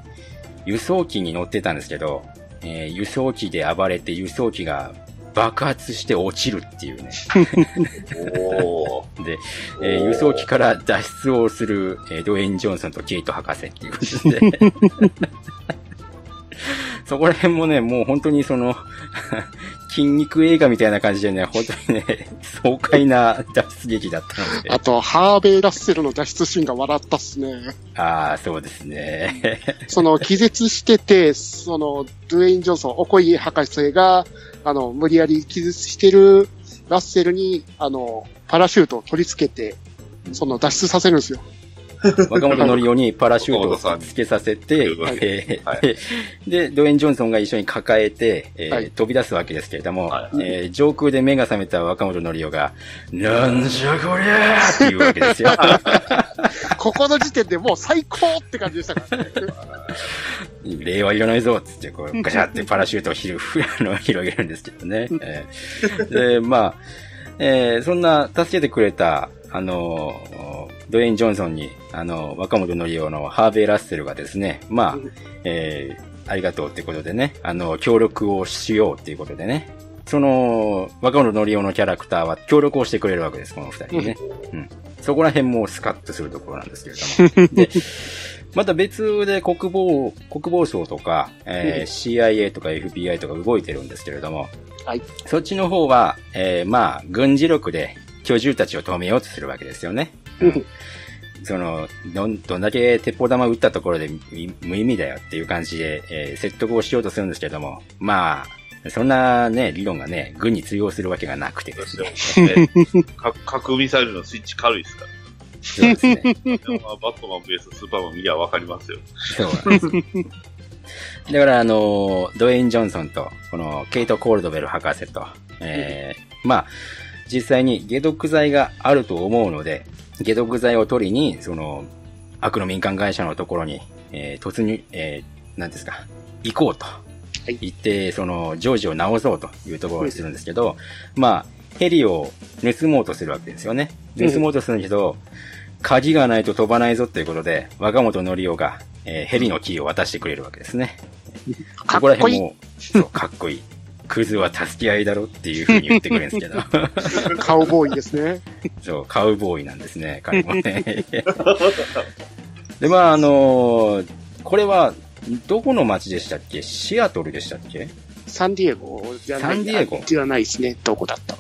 輸送機に乗ってたんですけど、えー、輸送機で暴れて輸送機が爆発して落ちるっていうね。[LAUGHS] で、えー、輸送機から脱出をする、えー、ドウェイン・ジョンソンとケイト博士っていうことで。[LAUGHS] そこら辺もね、もう本当にその筋肉映画みたいな感じでね、本当にね、爽快な脱出劇だったので。あと、ハーベイ・ラッセルの脱出シーンが笑ったっすね。ああ、そうですね。その、気絶してて、その、ドゥエイン・ジョンソン、おこい博士が、あの、無理やり気絶してるラッセルに、あの、パラシュートを取り付けて、その脱出させるんですよ。[LAUGHS] 若本のりおにパラシュートをつけさせて、えーで、ドウェイン・ジョンソンが一緒に抱えて、えーはい、飛び出すわけですけれども、はい、えー、上空で目が覚めた若本のりおが、なんじゃこりゃーって言うわけですよ。[LAUGHS] ここの時点でもう最高って感じでしたからね。礼はいらないぞっつって、こう、ガシャってパラシュートを広げるんですけどね。[LAUGHS] えー、で、まあ、えー、そんな助けてくれた、あのドウェイン・ジョンソンに、あの、若本のりおのハーベイ・ラッセルがですね、まあ、えー、ありがとうってことでね、あの、協力をしようっていうことでね、その、若本のりおのキャラクターは協力をしてくれるわけです、この二人ね。うん。そこら辺もスカッとするところなんですけれども。[LAUGHS] で、また別で国防、国防省とか、えー、CIA とか FBI とか動いてるんですけれども、はい。そっちの方は、えー、まあ、軍事力で居住たちを止めようとするわけですよね。うん。その、どん、どんだけ鉄砲玉撃ったところで無意味だよっていう感じで、えー、説得をしようとするんですけども、まあ、そんなね、理論がね、軍に通用するわけがなくてですね。[LAUGHS] 核ミサイルのスイッチ軽いですから。そうですね。バットマンベース、スーパーマン見りゃわかりますよ。そうなんです。だから、あの、ドウェイン・ジョンソンと、この、ケイト・コールドベル博士と、えー、まあ、実際に解毒剤があると思うので、解毒剤を取りに、その、悪の民間会社のところに、えー、突入、えー、なんですか、行こうと。行って、その、ジョージを直そうというところにするんですけど、まあ、ヘリを盗もうとするわけですよね。盗もうとするんだけど、鍵がないと飛ばないぞということで、若本のりおが、えー、ヘリのキーを渡してくれるわけですね。ここら辺も、そう、かっこいい。クズは助け合いだろっていう風に言ってくれるんですけど。[LAUGHS] カウボーイですね。そう、カウボーイなんですね、彼もね。[LAUGHS] で、まあ、あのー、これは、どこの街でしたっけ？シアトルでしたっけ？サンディエゴじゃない。サンディエゴじゃないですね。どこだった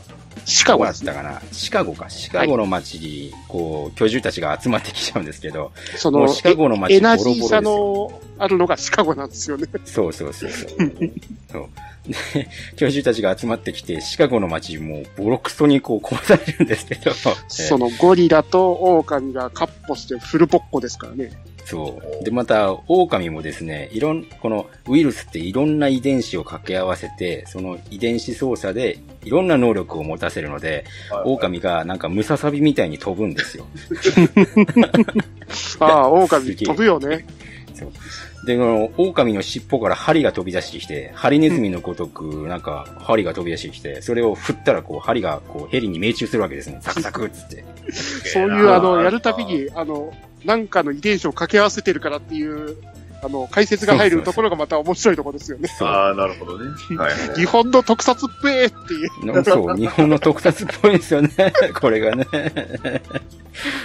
シカゴだったかな？シカゴか。シカゴの街に、こう、居住たちが集まってきちゃうんですけど、その、シカゴの街エナジー差のあるのがシカゴなんですよね。そうそうそうそう。[LAUGHS] そうで、[LAUGHS] 教授たちが集まってきて、シカゴの街もボロクソにこう壊されるんですけど。[LAUGHS] そのゴリラと狼がカッポしてフルポッコですからね。そう。で、また、狼もですね、いろん、このウイルスっていろんな遺伝子を掛け合わせて、その遺伝子操作でいろんな能力を持たせるので、はいはい、狼がなんかムササビみたいに飛ぶんですよ。[LAUGHS] ああ、狼飛ぶよね。で、この、狼の尻尾から針が飛び出してきて、ハリネズミのごとく、なんか、針が飛び出してきて、それを振ったら、こう、針が、こう、ヘリに命中するわけですね。ザクザクっつって。[LAUGHS] そういう、あの、やるたびに、あの、なんかの遺伝子を掛け合わせてるからっていう、あの、解説が入るところがまた面白いところですよね。ああ、なるほどね。はい、[LAUGHS] 日本の特撮っぺーっていう。そう、日本の特撮っぽいですよね。[LAUGHS] これがね。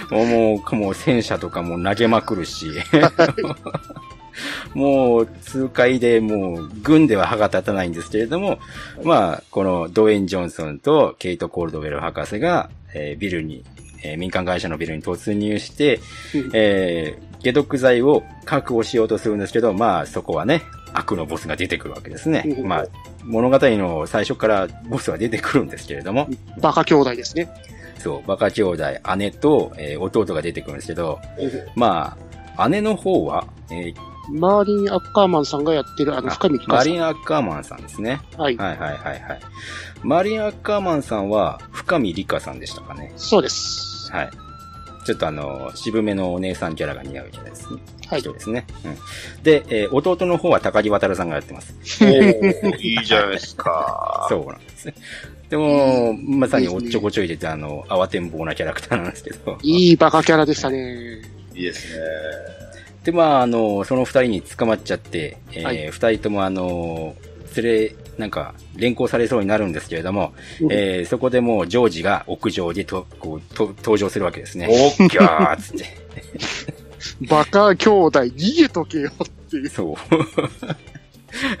もう、もう戦車とかも投げまくるし。もう、痛快で、もう、軍では歯が立たないんですけれども、まあ、このドウェイン・ジョンソンとケイト・コールドウェル博士が、えー、ビルに、えー、民間会社のビルに突入して、えー、解毒剤を確保しようとするんですけど、まあ、そこはね、悪のボスが出てくるわけですね。まあ、物語の最初からボスは出てくるんですけれども。バカ兄弟ですね。そう、バカ兄弟、姉と、えー、弟が出てくるんですけど、まあ、姉の方は、えー、マーリン・アッカーマンさんがやってる、あの、深見マーリン・アッカーマンさんですね。はい。はいはいはいはい。マーリン・アッカーマンさんは、深見理香さんでしたかね。そうです。はい。ちょっとあの、渋めのお姉さんキャラが似合うキャラですね。はい。人ですね。うん。で、えー、弟の方は高木渡さんがやってます。おー、いいじゃないですか。[LAUGHS] そうなんですね。でも、まさにおっちょこちょいでて、あの、慌てんぼうなキャラクターなんですけど。いいバカキャラでしたね。いいですね。で、まあ、あの、その二人に捕まっちゃって、えー、はい、二人ともあの、連れ、なんか、連行されそうになるんですけれども、うん、えー、そこでもうジョージが屋上でと、こう、と、登場するわけですね。おっきゃー [LAUGHS] つって。バカ兄弟逃げとけよっていう。そ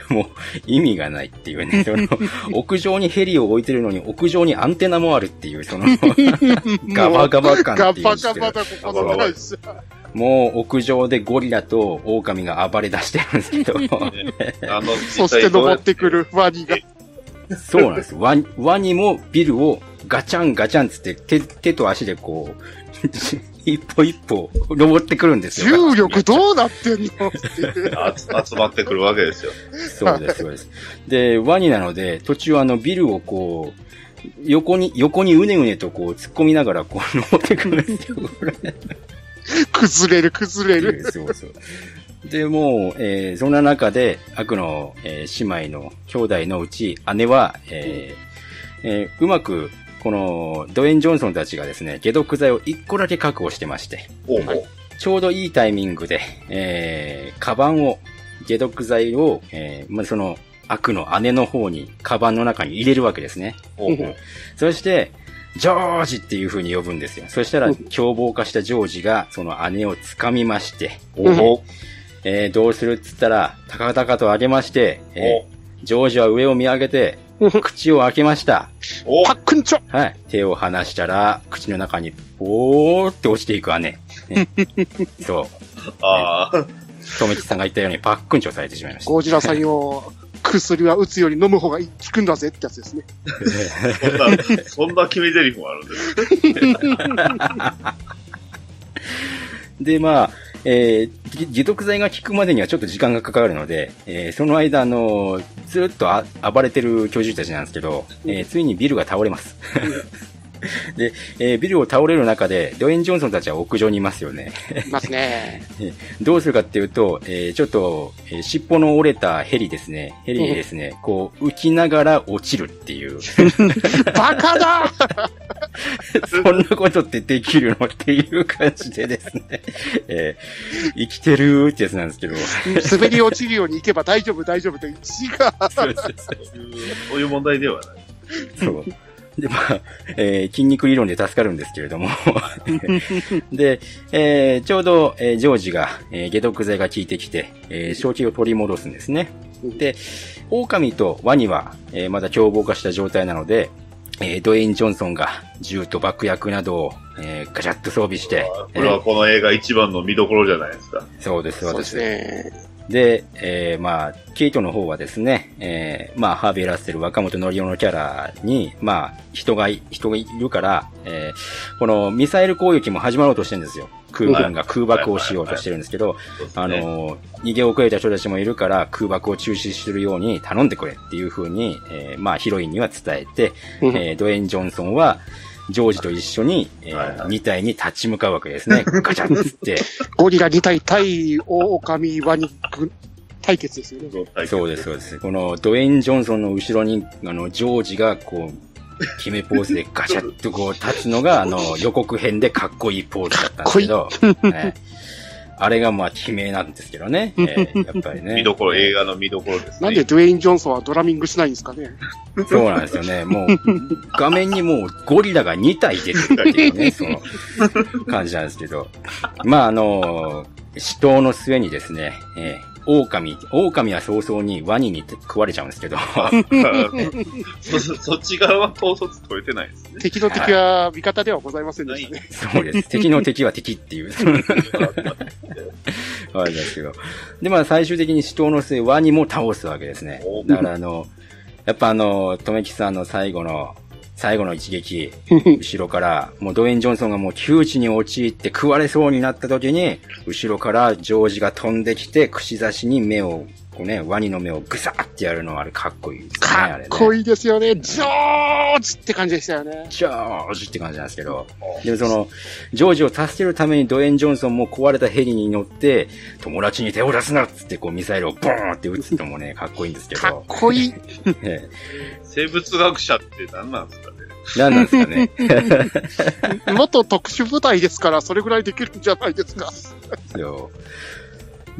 う。[LAUGHS] もう意味がないっていうね、その、[LAUGHS] 屋上にヘリを置いてるのに屋上にアンテナもあるっていう、そのガバガバ感っていう。ガバガバだ、ここの会社。もう屋上でゴリラと狼が暴れ出してるんですけど。[LAUGHS] あの、そして登ってくるワニが。そうなんです。ワニ、ワニもビルをガチャンガチャンつって手、手と足でこう、[LAUGHS] 一歩一歩登ってくるんですよ。重力どうなってんの？[LAUGHS] 集まってくるわけですよ。そうです、そうです。で、ワニなので、途中あのビルをこう、横に、横にうねうねとこう突っ込みながらこう登ってくるんですよ、[LAUGHS] 崩れる、崩れる。そうそう。で、もう、えー、そんな中で、悪の、えー、姉妹の兄弟のうち、姉は、えー、えー、うまく、この、ドエン・ジョンソンたちがですね、解毒剤を一個だけ確保してまして、はい、ちょうどいいタイミングで、えー、カバンを、解毒剤を、えー、まあ、その、悪の姉の方に、カバンの中に入れるわけですね。そして、ジョージっていう風に呼ぶんですよ。そしたら、凶暴化したジョージが、その姉を掴みまして、えー、どうするっつったら、高々と上げまして、えー、ジョージは上を見上げて、口を開けました。パックンチョはい。手を離したら、口の中に、ぽーって落ちていく姉。ね、そう。ああ。とめきさんが言ったようにパックンチョされてしまいました。ゴジラさんよ、薬は打つより飲む方が効くんだぜってやつですね。そんな、そんな決め台詞もあるんですで、まあ、えー、解毒剤が効くまでにはちょっと時間がかかるので、えー、その間、あの、ずっと暴れてる居住たちなんですけど、えー、ついにビルが倒れます。で、えー、ビルを倒れる中で、ドウェイン・ジョンソンたちは屋上にいますよね。いますね。[LAUGHS] どうするかっていうと、えー、ちょっと、えー、尻尾の折れたヘリですね。ヘリですね、こう、浮きながら落ちるっていう。バカだ [LAUGHS] そんなことってできるの？っていう感じでですね。[LAUGHS] えー、生きてるってやつなんですけど。滑り落ちるように行けば大丈夫、大丈夫って、違う。そういう問題ではない。そう。で、まあ、えー、筋肉理論で助かるんですけれども [LAUGHS] で、えー、ちょうど、えー、ジョージが、えー、解毒剤が効いてきて、えー、正気を取り戻すんですね。で、狼とワニは、えー、まだ凶暴化した状態なので、えー、ドウェイン・ジョンソンが銃と爆薬などを、えー、ガチャッと装備して。これはこの映画一番の見どころじゃないですか。そうです、そうです。そうですね。で、えー、まあ、ケイトの方はですね、えー、まあ、ハービー・ラッセル、若本のりおのキャラに、まあ、人が、人がいるから、えー、このミサイル攻撃も始まろうとしてるんですよ。空軍が空爆をしようとしてるんですけど、あの、逃げ遅れた人たちもいるから空爆を中止するように頼んでくれっていう風に、えー、まあ、ヒロインには伝えて、えー、ドウェイン・ジョンソンは、ジョージと一緒に、えー、2体に立ち向かうわけですね。[LAUGHS] ガチャッつって。ゴリラ2体対狼ワニ対決ですよね。そうです、そうです。このドウェイン・ジョンソンの後ろに、あの、ジョージがこう、決めポーズでガチャッとこう立つのが、あの、予告編でかっこいいポーズだったんですけど、ね、あれがまあ、悲鳴なんですけどね。えー、やっぱりね。見どころ、映画の見どころですね。なんでドゥエイン・ジョンソンはドラミングしないんですかね。そうなんですよね。もう、画面にもうゴリラが2体出てるっていうね、[LAUGHS] その感じなんですけど。まあ、あの、死闘の末にですね、えー、狼、狼は早々にワニに食われちゃうんですけど。[LAUGHS] そ、そっち側は統率取れてないですね。敵の敵は味方ではございませんでしたね。そうです。敵の敵は敵っていう。[LAUGHS] はいですけど。で、まあ最終的に死闘の末、ワニも倒すわけですね。だからあの、やっぱあの、とめきさんの最後の、最後の一撃、[LAUGHS] 後ろから、もうドウェイン・ジョンソンがもう窮地に陥って食われそうになった時に、後ろからジョージが飛んできて、串刺しに目を、こうね、ワニの目をぐさってやるのはあれかっこいいですね。かっこいいですよね。ジョージって感じでしたよね。ジョージって感じなんですけど。でもその、ジョージを助けるためにドウェイン・ジョンソンも壊れたヘリに乗って、友達に手を出すなっつってこうミサイルをボーンって撃つのもね、かっこいいんですけど。かっこいい。[LAUGHS] 生物学者って何なんですかね何なんですかね。[LAUGHS] 元特殊部隊ですから、それぐらいできるんじゃないですか。で、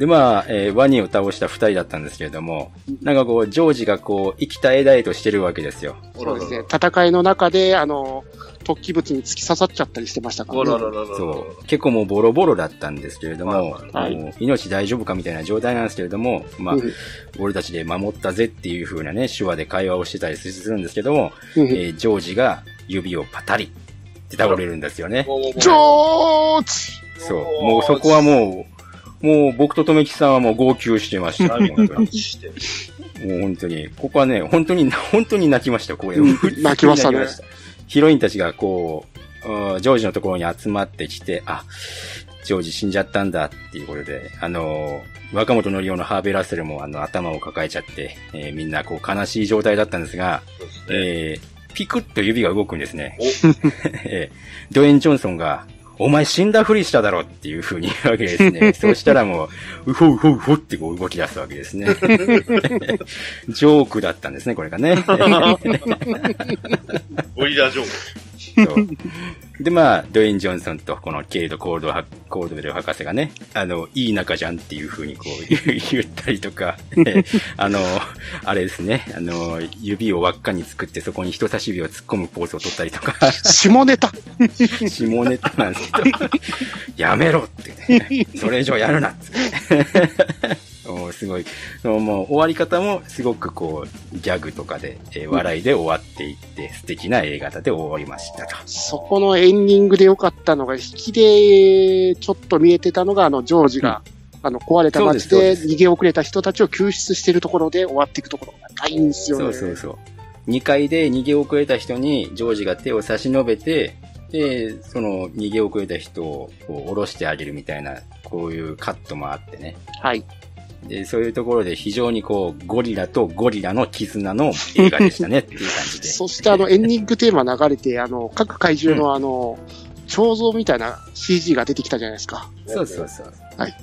まあ、えー、ワニを倒した二人だったんですけれども、なんかこう、ジョージがこう、生きた枝へとしてるわけですよ。そうですね。戦いの中で、あの、突起物に突き刺さっちゃったりしてましたからね。そう。結構もうボロボロだったんですけれども、はい、もう命大丈夫かみたいな状態なんですけれども、まあ、うん、俺たちで守ったぜっていう風なね、手話で会話をしてたりするんですけども、うん、えー、ジョージが指をパタリって倒れるんですよね。ジョージそう。もうそこはもう、もう僕ととめきさんはもう号泣してました。[LAUGHS] もう本当に。ここはね、本当に、本当に泣きました、これ。泣きましたね。ヒロインたちがこう、ジョージのところに集まってきて、あ、ジョージ死んじゃったんだっていうことで、あのー、若本のりおのハーベラッセルもあの頭を抱えちゃって、えー、みんなこう悲しい状態だったんですが、すね、えー、ピクッと指が動くんですね。[LAUGHS] えー、ドエン・ジョンソンが、お前死んだふりしただろっていう風に言う [LAUGHS] わけですね。[LAUGHS] そうしたらもう、うほうほうほってこう動き出すわけですね。[LAUGHS] ジョークだったんですね、これがね。オイラジョーク。で、まあ、ドウェイン・ジョンソンとこのケイド・コールドコールドベル博士がね、あの、いい仲じゃんっていう風にこう [LAUGHS] 言ったりとか、あの、あれですね、あの、指を輪っかに作ってそこに人差し指を突っ込むポーズを取ったりとか。下ネタ [LAUGHS] 下ネタなんですけど、やめろって、ね、それ以上やるなって。すごい、そのもう終わり方もすごくこう、ギャグとかで、えー、笑いで終わっていって、素敵な映画で終わりましたと。そこのエンディングで良かったのが、引きでちょっと見えてたのが、あの、ジョージが、うん、あの、壊れた街で逃げ遅れた人たちを救出しているところで終わっていくところがいいんですよね。そうそうそう。2階で逃げ遅れた人にジョージが手を差し伸べて、で、その逃げ遅れた人を下ろしてあげるみたいな、こういうカットもあってね。はい。で、そういうところで非常にこう、ゴリラとゴリラの絆の映画でしたねっていう感じで。そしてあの、エンディングテーマ流れて、あの、各怪獣のあの、彫像みたいな CG が出てきたじゃないですか。そうそうそう。はい。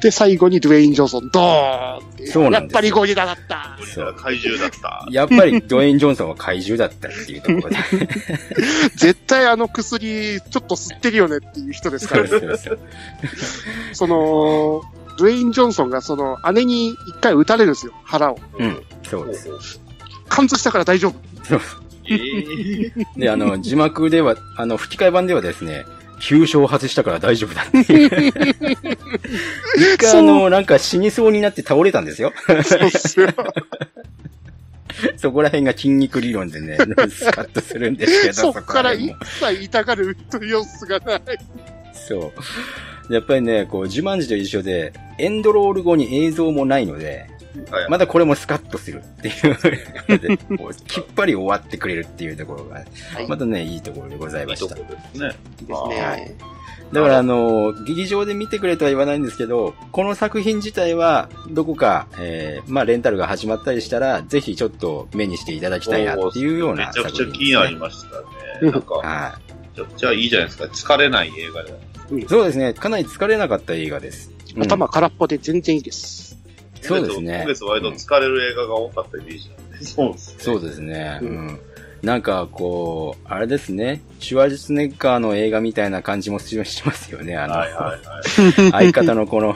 で、最後にドゥエイン・ジョンソン、ドーンってそうなんやっぱりゴリラだった。ゴリラ怪獣だった。やっぱりドゥエイン・ジョンソンは怪獣だったっていうところで。[LAUGHS] 絶対あの薬、ちょっと吸ってるよねっていう人ですからね。そうそうそう。その、ドゥエイン・ジョンソンがその姉に一回撃たれるんですよ、腹を。うん、そうです。貫通したから大丈夫。そう。えー、で、あの、字幕では、あの、吹き替え版ではですね、急所を外したから大丈夫だっていう。一回あの、なんか死にそうになって倒れたんですよ。そうっすよ。そこら辺が筋肉理論でね、スカッとするんですけど、そこから一切痛がるという様子がない。そう。やっぱりね、こう、自慢自と一緒で、エンドロール後に映像もないので、はい、まだこれもスカッとするっていうで、[LAUGHS] こうきっぱり終わってくれるっていうところが、またね、いいところでございました。いいですね。はい。だからあの、劇場で見てくれとは言わないんですけど、この作品自体は、どこか、えー、まあ、レンタルが始まったりしたら、ぜひちょっと目にしていただきたいなっていうような作品、ね、めちゃくちゃ気になりましたね。なんか、はい。めちゃくちゃいいじゃないですか。疲れない映画で。そうですね。かなり疲れなかった映画です。頭空っぽで全然いいです。そうですね。今月割と疲れる映画が多かったイメージなんで。そうですね。そうですね。うんなんかこう、あれですね、シュワルツネッガーの映画みたいな感じもしますよね。あの、はいはいはい、相方のこの、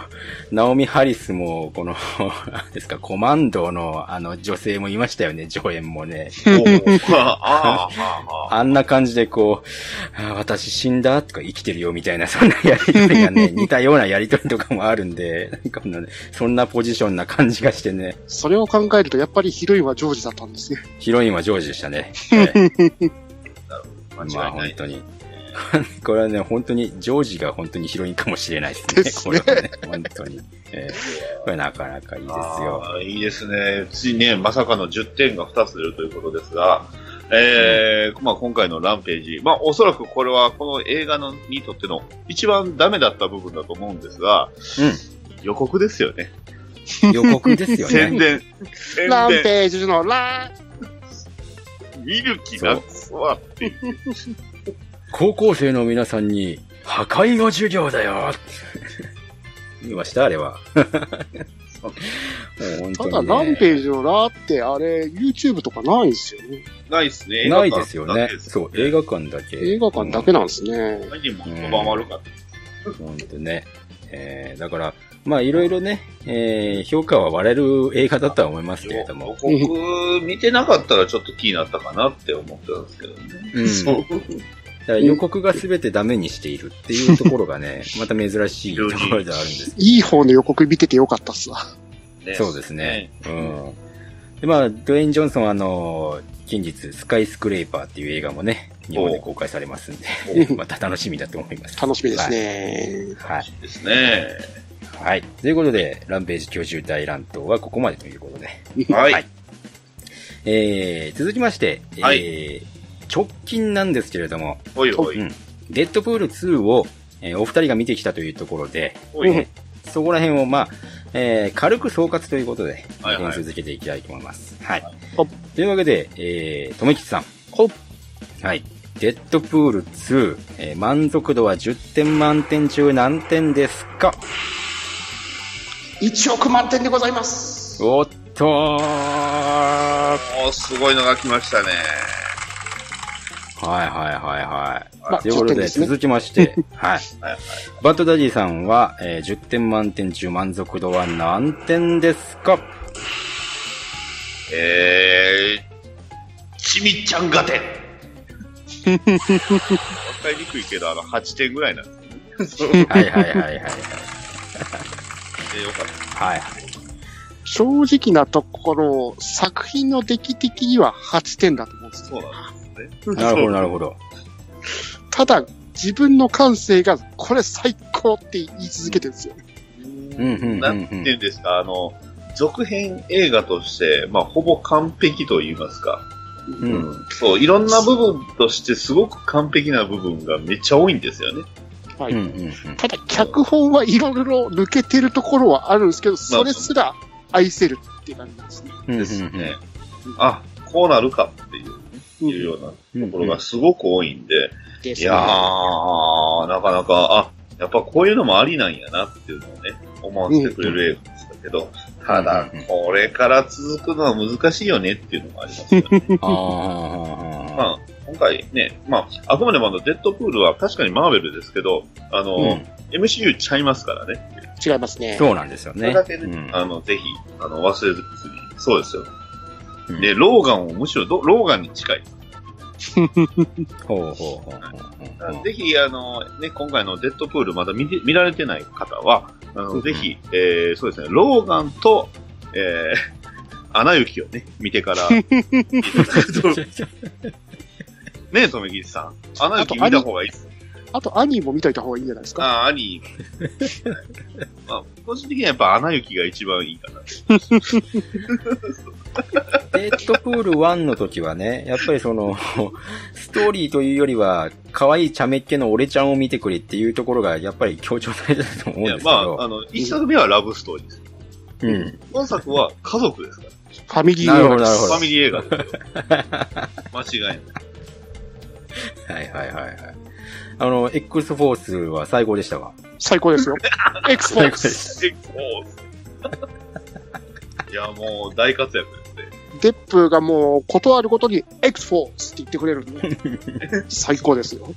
ナオミ・ハリスも、この、ですか、コマンドのあの女性もいましたよね、助演もね。あんな感じでこう、私死んだとか生きてるよみたいな、そんなやりとりがね、[LAUGHS] 似たようなやりとりとかもあるんで、なんかね、そんなポジションな感じがしてね。それを考えると、やっぱりヒロインはジョージだったんですね。ヒロインはジョージでしたね。[LAUGHS] まあ本当に。[LAUGHS] これはね、本当に、ジョージが本当にヒロインかもしれないですね。ですねこれはね、本当に。えー、これなかなかいいですよ。いいですね。ついね、まさかの10点が2つ出るということですが、えー、まあ今回のランページ、まあおそらくこれはこの映画のにとっての一番ダメだった部分だと思うんですが、うん、予告ですよね。予告ですよね。宣伝。ランページのラン。見る気なくわっていう。高校生の皆さんに、破壊の授業だよ見ましたあれは。[LAUGHS] ね、ただ、何ページのラって、あれ、YouTube とかないんですよね。ないっすね。ないですよね。そう、映画館だけ。映画館だけなんですね。何も拒まるか。ほんとね。えー、だから、まあいろいろね、えー、評価は割れる映画だとは思いますけれども。僕見てなかったらちょっと気になったかなって思ってたんですけどね。うん。そう。予告が全てダメにしているっていうところがね、[LAUGHS] また珍しいところであるんです。いい方の予告見ててよかったっすわ。そうですね。うん。で、まあ、ドウェイン・ジョンソンあの、近日、スカイスクレーパーっていう映画もね、日本で公開されますんで、[LAUGHS] また楽しみだと思います。楽しみですね。はい。ですね。はい。ということで、ランページ教習大乱闘はここまでということで。はい。はい、えー、続きまして、はい、えー、直近なんですけれども、おいおい。うん。デッドプール2を、えーお二人が見てきたというところで、おいね。そこら辺をまあ、えー軽く総括ということで、はいはい点数付けていきたいと思います。はいほっ。というわけで、えー、とめきちさん。ほっはい。デッドプール2、えー満足度は10点満点中何点ですか？1億満点でございます。おっとーおー、すごいのが来ましたね。はいはいはいはい。まあということ10点で、ね続きまして、[LAUGHS] はい。はいはい。バッドダディさんは、えー10点満点中満足度は何点ですか？えー、ちみちゃんがて。[LAUGHS] わかりにくいけど、あの、8点ぐらいなんですよね。[LAUGHS] はいはいはいはいはい。でよかった。はい。正直なところ、作品の出来的には8点だと思うんですそうなんですね。なるほどなるほど。ただ、自分の感性が、これ最高って言い続けてるんですよ。うんうんうんうんなんていうんですか、あの、続編映画として、まあ、ほぼ完璧と言いますか。うん。そう、いろんな部分としてすごく完璧な部分がめっちゃ多いんですよね。はい。うんうんうん。ただ、脚本はいろいろ抜けてるところはあるんですけど、それすら愛せるっていう感じですね。うんですね。あ、こうなるかっていう、うんいうようなうんうんところがすごく多いんで、ですいやー、なかなか、あ、やっぱこういうのもありなんやなっていうのをね、思わせてくれる映画でしたけど、ただうんうん、これから続くのは難しいよねっていうのもありますよね。[LAUGHS] ああ。まあ、今回ね、まあ、あくまでもあの、デッドプールは確かにマーベルですけど、あの、うん MCU ちゃいますからね。違いますね。そうなんですよね。それだけね、うんあの、ぜひ、あの、忘れずに。そうですよ。うんで、ローガンをむしろロ、ローガンに近い。[LAUGHS] ほうほうほうほうほう。ぜひ、あの、ね、今回のデッドプールまだ見て見られてない方は、あの、うんぜひ、えー、そうですね、ローガンと、えー、アナ雪をね、見てから、[LAUGHS] [LAUGHS] 見ていただくとねえ、とめきちさん。アナ雪見た方がいいっす。あと、アニーも見といた方がいいんじゃないですか？ああ、アニー。[LAUGHS] まあ、個人的にはやっぱアナ雪が一番いいかな。[LAUGHS] デッドプール1の時はね、やっぱりその、ストーリーというよりは、可愛い茶目っ気の俺ちゃんを見てくれっていうところが、やっぱり強調されてたと思うんいやです、けまど。あ、あの、一作目はラブストーリーです。うん。今作は家族ですから。ファミリーなるほど、映画ですなるほど。ファミリー映画ですよ。間違いない。はいはいはいはい。あの、X フォースは最高でしたわ。最高ですよ。エクスポー最高でツ。結構。いや、もう大活躍ですね。デップがもう、断るごとに、エクスフォーツって言ってくれるんで、[LAUGHS] 最高ですよ。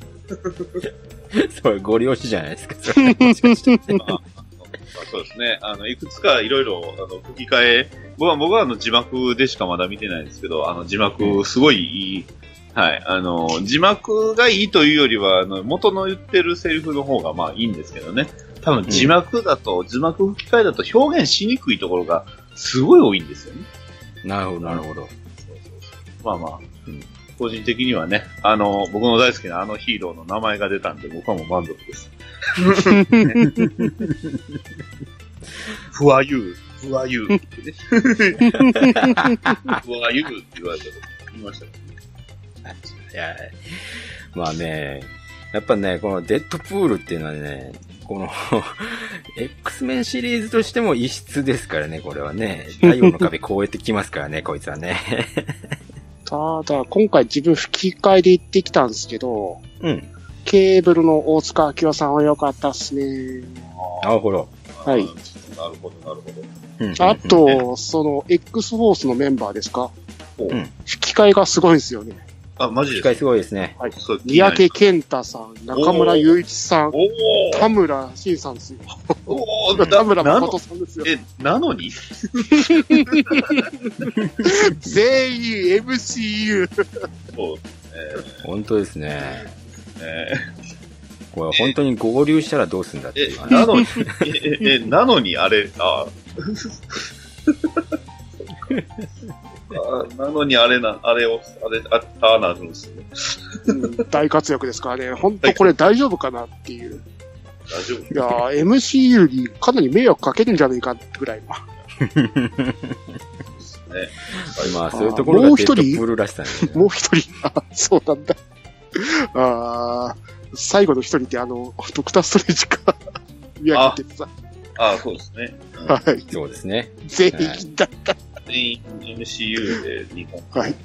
それ、ご利用しじゃないですか。[LAUGHS] それもしかしてま [LAUGHS] あ、まあそうですね。あの、いくつかいろいろ、あの、吹き替え、僕は、僕はあの、字幕でしかまだ見てないんですけど、あの、字幕、すごいいい。はい。あの、字幕がいいというよりは、あの、元の言ってるセリフの方が、まあいいんですけどね。多分字幕だと、字幕吹き替えだと表現しにくいところが、すごい多いんですよね。なるほど、なるほど。まあまあ、うん個人的にはね、あの、僕の大好きなあのヒーローの名前が出たんで、僕はもう満足です。[LAUGHS] ふわゆう、ふわゆうってね。[LAUGHS] ふわゆうって言われたこと言いましたね。いや、まあね、やっぱね、このデッドプールっていうのはね、この、X メンシリーズとしても異質ですからね、これはね。太陽の壁超えてきますからね、[LAUGHS] こいつはね。ただ、今回自分吹き替えで行ってきたんですけど、うん。ケーブルの大塚明夫さんは良かったっすね。なるほど。はいなるほど、なるほど。うんあ、と、その、X フォースのメンバーですか？うん吹き替えがすごいんですよね。あ、マジ機械ですすごいですね。はい。そう三宅健太さん、中村雄一さん、おー田村慎さんですよ。おー [LAUGHS] 田村な誠さんですよ。え、なのに？[LAUGHS] 全員 MCU。そう、本当ですね。えこれ本当に合流したらどうすんだってーいう話え、なのに、え、え、えなのにあれ、ああなのにあれな、あれを、あれ、あ、ああなるんですね。うん大活躍ですか？らね。本当これ大丈夫かなっていう。大丈夫いやー MCU にかなり迷惑かけるんじゃないかってぐらいの。ですね。まあ、そういうところがもう一人？デッドプールらしさね。もう一人、あ、そうなんだ。あー最後の一人ってあの、ドクターストレージか、見上げてさ。ああ、そうですね。はい。そうですね。全員だった。全員 MCU で日本はい。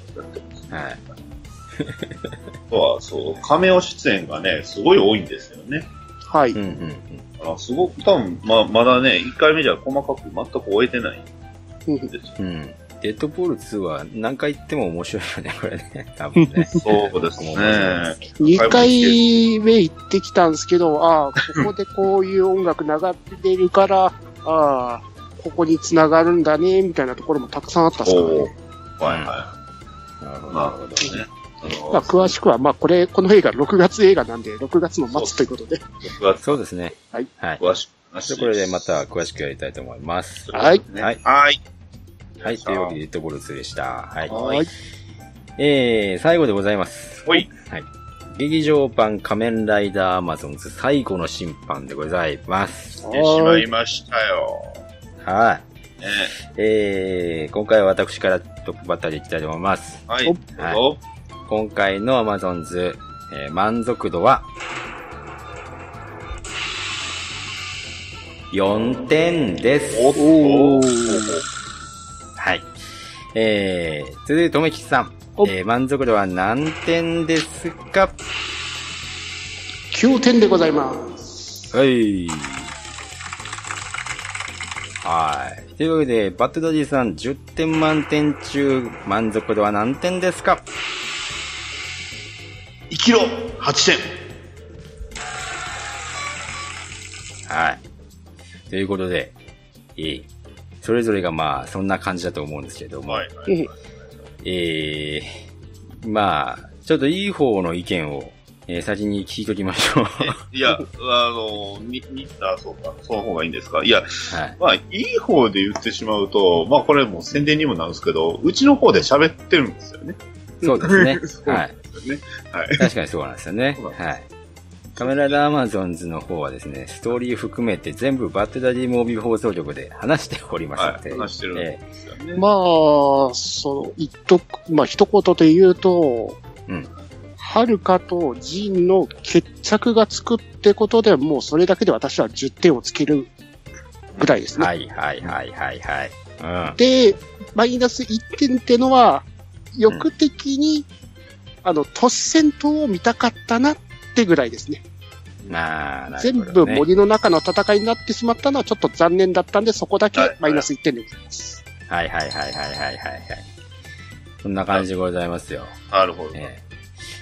はい。あとは、そう、カメオ出演がね、すごい多いんですよね。はい。うんうんあすごく、多分、ま、まだね、1回目じゃ細かく全く終えてないんですうん。デッドボール2は何回言っても面白いよね、これね。[LAUGHS] 多分ね。そうですね。2回目行ってきたんですけど、ああ、ここでこういう音楽流ってるから、ああ、ここに繋がるんだね、みたいなところもたくさんあったっすからね。はいはい。なるほど。なるほどね。まあ、詳しくは、まあ、これ、この映画6月映画なんで、6月の末ということで。6月。そうですね。はい。はい。詳しく。これでまた詳しくやりたいと思います。はい。はい。はい。はい。というわけで、デッドボール2でした。はい。はい。えー、最後でございます。はい。はい。劇場版仮面ライダーアマゾンズ最後の審判でございます。してしまいましたよ。はい。ね、えー、今回は私からトップバッターでいきたいと思います。はい。はい、今回のアマゾンズ、えー、満足度は、4点です。おおはい。えー、続いて、とめきさん。えー、満足度は何点ですか ?9 点でございます。はい。はい。というわけで、バットダディさん10点満点中、満足度は何点ですか？生きろ !8 点はい。ということで、いい。それぞれがまあ、そんな感じだと思うんですけれども。はい、はい。えー、まあ、ちょっといい方の意見をえー、先に聞いときましょう。いや、あの、み、み、あ、そうか、その方がいいんですか？いや、はい、まあ、いい方で言ってしまうと、まあ、これも宣伝にもなるんですけど、うちの方で喋ってるんですよね。そうですね。[LAUGHS] はい。ね。はい。確かにそうなんですよね。はい。カメラダアマゾンズの方はですね、ストーリー含めて全部バッテダディモービル放送局で話しておりますので。はい、話してるんですよね。まあ、その、一と、まあ、一言で言うと、うん。はるかとジンの決着がつくってことでもうそれだけで私は10点をつけるぐらいですね。はいはいはいはいはい。うん、で、マイナス1点ってのは、欲的に、うん、あの、突戦闘を見たかったなってぐらいですね。まあ、ね、全部森の中の戦いになってしまったのはちょっと残念だったんで、そこだけマイナス1点でございます。はいはいはいはいはいはいはい。そんな感じでございますよ。なるほど。え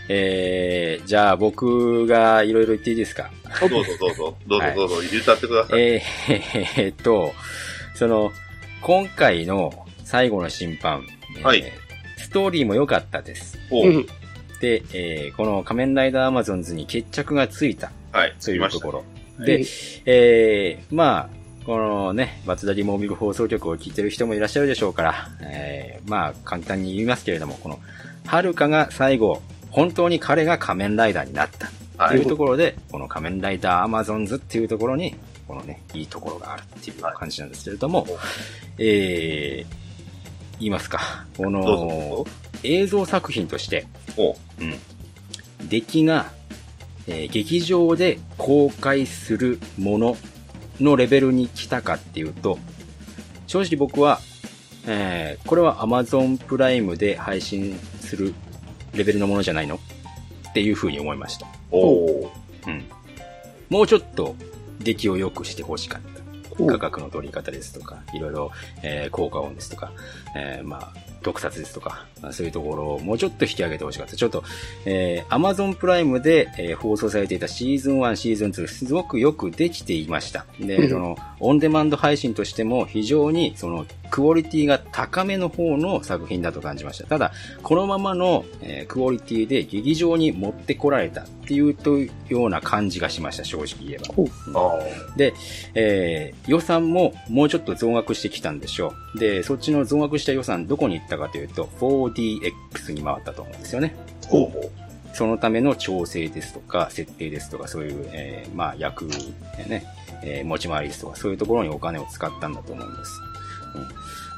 えー、じゃあ僕がいろいろ言っていいですか？どうぞどうぞ、どうぞどうぞ、言ったってください。えー、えー、っと、その、今回の最後の審判、はい、えー、ストーリーも良かったです。で、えー、この仮面ライダーアマゾンズに決着がついた。はい。というところ。で、はい、えー、まあ、このね、バツダリモービル放送局を聞いてる人もいらっしゃるでしょうから、えー、まあ、簡単に言いますけれども、この、はるかが最後、本当に彼が仮面ライダーになった。っていうところで、この仮面ライダーアマゾンズっていうところに、このね、いいところがあるっていう感じなんですけれども、えー、言いますか。この、映像作品として、うん。出来が、えー、劇場で公開するもののレベルに来たかっていうと、正直僕は、えー、これは Amazon プライムで配信するレベルのものじゃないの？っていうふうに思いました。おうん。もうちょっと出来を良くしてほしかった。価格の取り方ですとか、いろいろ、えー、効果音ですとか、えー、まあ、特撮ですとか、そういうところをもうちょっと引き上げてほしかった。ちょっと、えー、Amazon プライムで、えー、放送されていたシーズン1、シーズン2、すごくよくできていました。で、その、オンデマンド配信としても非常に、その、クオリティが高めの方の作品だと感じました。ただ、このままの、えー、クオリティで劇場に持ってこられたっていうとような感じがしました、正直言えば。うん、で、えー、予算ももうちょっと増額してきたんでしょう。で、そっちの増額した予算どこに行ったかというと、4DX に回ったと思うんですよね。ほうそのための調整ですとか、設定ですとか、そういう、えー、まあ、役、ね、えー、持ち回りですとか、そういうところにお金を使ったんだと思います。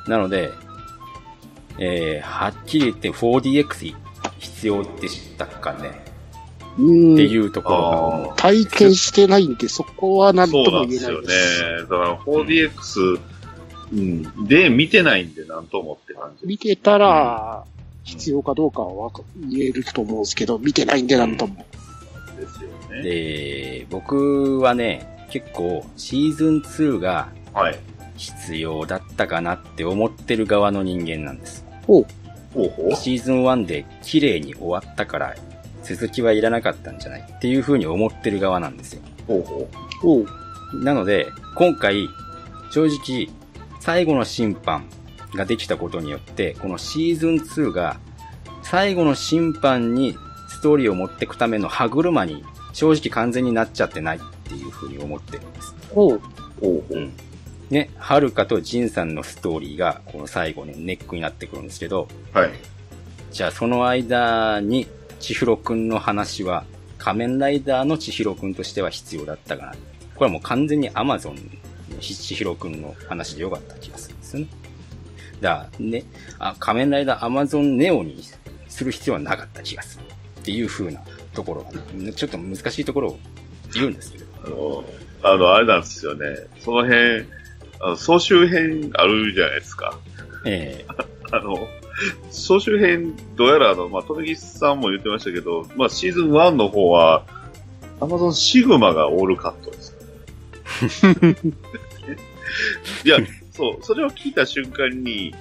うん、なので、えー、はっきり言って 4DX 必要でしたかね。っていうところが。体験してないんで、そこは何とも言えないです。そうなんですよね。だから 4DX、うん、で、見てないんで何ともって感じ。見てたら、必要かどうかは言えると思うんですけど、見てないんで何とも。ですよね。で、僕はね、結構シーズン2が、はい。必要だったかなって思ってる側の人間なんです。ほう。ほうほうシーズン1で綺麗に終わったから、続きはいらなかったんじゃないっていう風に思ってる側なんですよ。ほうほう。ほう。なので、今回、正直、最後の審判ができたことによって、このシーズン2が、最後の審判にストーリーを持っていくための歯車に正直完全になっちゃってないっていう風に思ってるんです。ほう。ほう。うん。ね、はるかとジンさんのストーリーが、この最後のネックになってくるんですけど、はい。じゃあその間に、千尋くんの話は、仮面ライダーの千尋くんとしては必要だったかな。これはもう完全にアマゾンの千尋くんの話でよかった気がするんですよね。だからね、あ、仮面ライダーアマゾンネオにする必要はなかった気がする。っていう風なところが、ね、ちょっと難しいところを言うんですけど。あの、あの、あれなんですよね。その辺、あの、総集編あるじゃないですか。ええー、[LAUGHS] あの、総集編、どうやらあの、まあ、富木さんも言ってましたけど、まあ、シーズン1の方は、アマゾンシグマがオールカットです。いや、そう、それを聞いた瞬間に、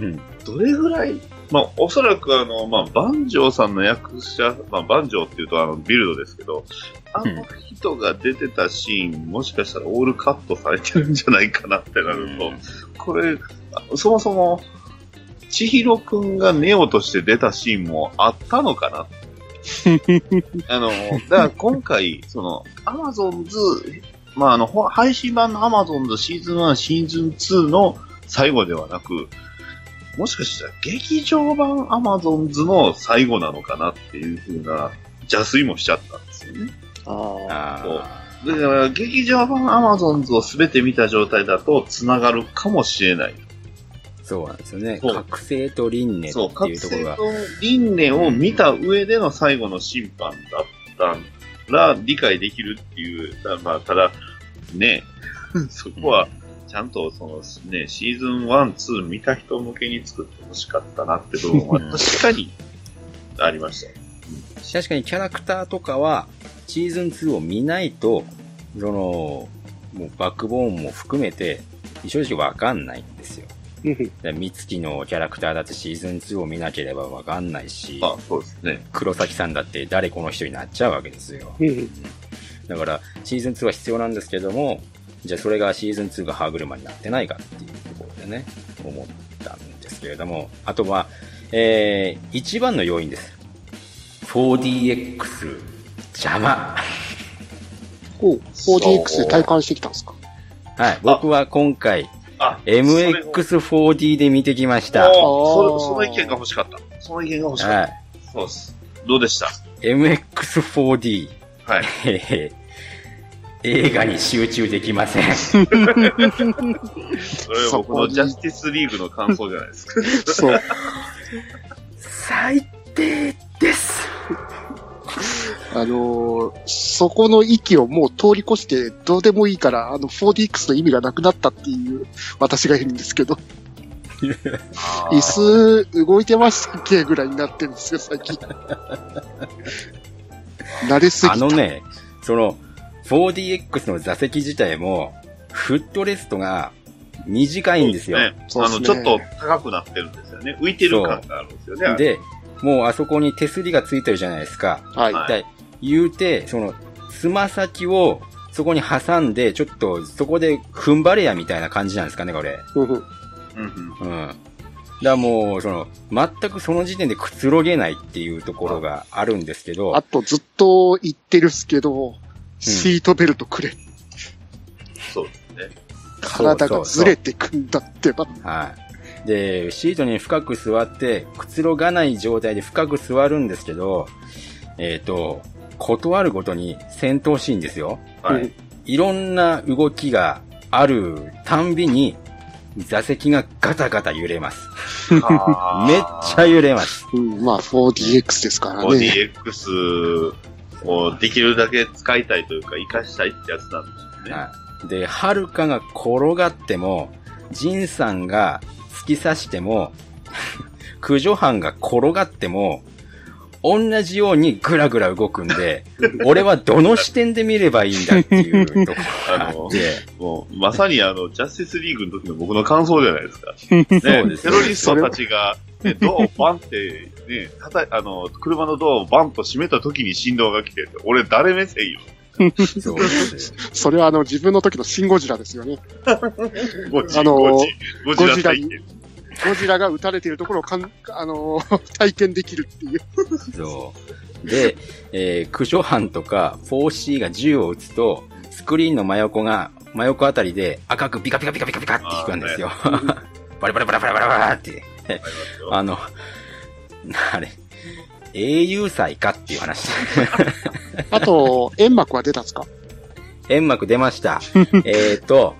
うん、どれぐらい、まあ、おそらくあの、まあ、バンジョーさんの役者、まあ、バンジョーっていうとあの、ビルドですけど、あの人が出てたシーン、もしかしたらオールカットされてるんじゃないかなってなると、うん、これ、そもそも、千尋くんがネオとして出たシーンもあったのかな？[LAUGHS] あの、だから今回、その、アマゾンズ、まあ、あの、配信版のアマゾンズシーズン1、シーズン2の最後ではなく、もしかしたら劇場版アマゾンズの最後なのかなっていう風な邪推もしちゃったんですよね。ああ。だから、劇場版アマゾンズを全て見た状態だと繋がるかもしれない。そうなんですよね。覚醒と輪廻っていうところ醒と輪廻を見た上での最後の審判だったら理解できるっていう、まあ、ただ、ね、[LAUGHS] そこは、ちゃんとそのね、シーズン1、2見た人向けに作ってほしかったなって部分は確かにありました。確かにキャラクターとかは、シーズン2を見ないと、その、もうバックボーンも含めて、正直わかんないんですよ。三月のキャラクターだってシーズン2を見なければわかんないし、あ、そうですね。黒崎さんだって誰この人になっちゃうわけですよ。だから、シーズン2は必要なんですけども、じゃあそれがシーズン2が歯車になってないかっていうところでね、思ったんですけれども、あとは、えー、一番の要因です。4DX 邪魔。ほう、4DX で体感してきたんですか？はい。僕は今回、MX4D で見てきました。そその意見が欲しかった。その意見が欲しかった。はい。そうです。どうでした ?MX4D。はい。[LAUGHS] 映画に集中できません。[LAUGHS] それは僕のジャスティスリーグの感想じゃないですか。そう。[LAUGHS] 最低です。あのー、そこの域をもう通り越してどうでもいいから、あの 4DX の意味がなくなったっていう私がいるんですけど。椅子動いてましたっけぐらいになってるんですよ、最近。慣れすぎた。あのね、その、4DX の座席自体も、フットレストが短いんですよ。ね、あの、ちょっと高くなってるんですよね。浮いてる感があるんですよね。で、もうあそこに手すりがついてるじゃないですか。はい。言うて、その、つま先をそこに挟んで、ちょっとそこで踏ん張れやみたいな感じなんですかね、これ。うん。うん。だからもう、その、全くその時点でくつろげないっていうところがあるんですけど。あとずっと言ってるっすけど、シートベルトくれ。うん、そうですね。体がずれてくんだってば。はい。で、シートに深く座って、くつろがない状態で深く座るんですけど、えっ、ー、と、断るごとに戦闘シーンですよ。はい。いろんな動きがあるたんびに、座席がガタガタ揺れます。[LAUGHS] めっちゃ揺れます。うん、まあ 4DX ですからね。4DX、もうできるだけ使いたいというか、活かしたいってやつなんですよね。はい。で、はるかが転がっても、ジンさんが突き刺しても、駆除班が転がっても、同じようにぐらぐら動くんで、[LAUGHS] 俺はどの視点で見ればいいんだっていうところがあって。もう、まさにあの、ジャスティスリーグの時の僕の感想じゃないですか。[LAUGHS] ね、そうです、テロリストたちが、ね、[LAUGHS] ドアをバンって、ね、たた、あの、車のドアをバンと閉めた時に振動が来て、俺誰目線よ。そうそれはあの、自分の時のシンゴジラですよね。ゴジラ、あのゴジラ体験。ゴジラが撃たれているところをかん、[LAUGHS] あのー、[LAUGHS] 体験できるっていう。そう。で、えー、駆除班とか 4C が銃を撃つと、スクリーンの真横が、真横あたりで赤くピカピカピカピカピカって引くんですよ。[LAUGHS] バリバリバリバリバリバリって。あの、あれ、英雄祭かっていう話。あと、煙幕は出たんですか煙幕出ました。えっと、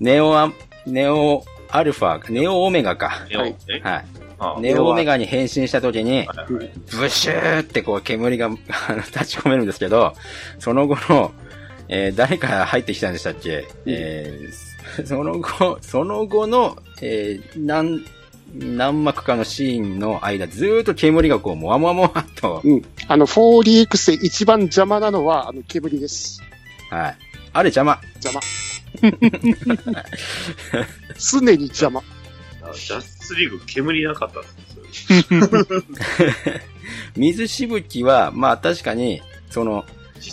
ネオア、ネオアルファ、ネオオメガか。はい。はい。ネオオメガに変身した時に、ブシューってこう煙が [LAUGHS] 立ち込めるんですけど、その後の、えー、誰か入ってきたんでしたっけ、えー、その後、その後の、えー、何、何幕かのシーンの間、ずーっと煙がこう、もわもわもわっと。うん。あの、4DX で一番邪魔なのは、あの、煙です。はい。あれ邪魔。邪魔。[LAUGHS] 常に邪魔。ジャスツリーグ煙なかったんですよ。水しぶきは、まあ確かに、その、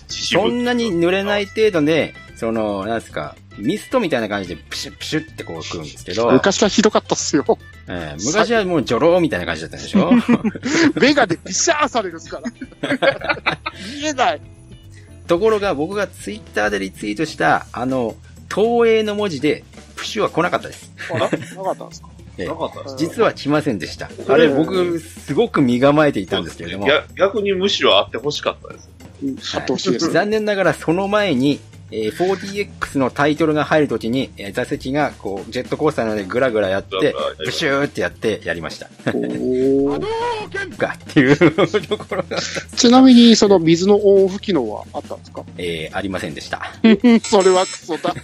そんなに濡れない程度で、その、なんですか、ミストみたいな感じでプシュプシュってこう来るんですけど。昔はひどかったっすよ。えー、昔はもうジョローみたいな感じだったんでしょ？メガでピシャーされるっすから。[LAUGHS] 見えない。ところが僕がツイッターでリツイートした、あの、東映の文字で、プシュは来なかったです。あ、なかったんですか？えなかった実は来ませんでした。あれ、僕、すごく身構えていたんですけれども。逆にむしろあってほしかったです。うん、あってほしいです。残念ながらその前に、えー、4DX のタイトルが入るときに、えー、座席がこう、ジェットコースターなのでぐらぐらやって、ブシューってやってやりました。おー。[LAUGHS] がっていうところが。ちなみに、その水のオンオフ機能はあったんですか？えー、ありませんでした。[LAUGHS] それはクソだ。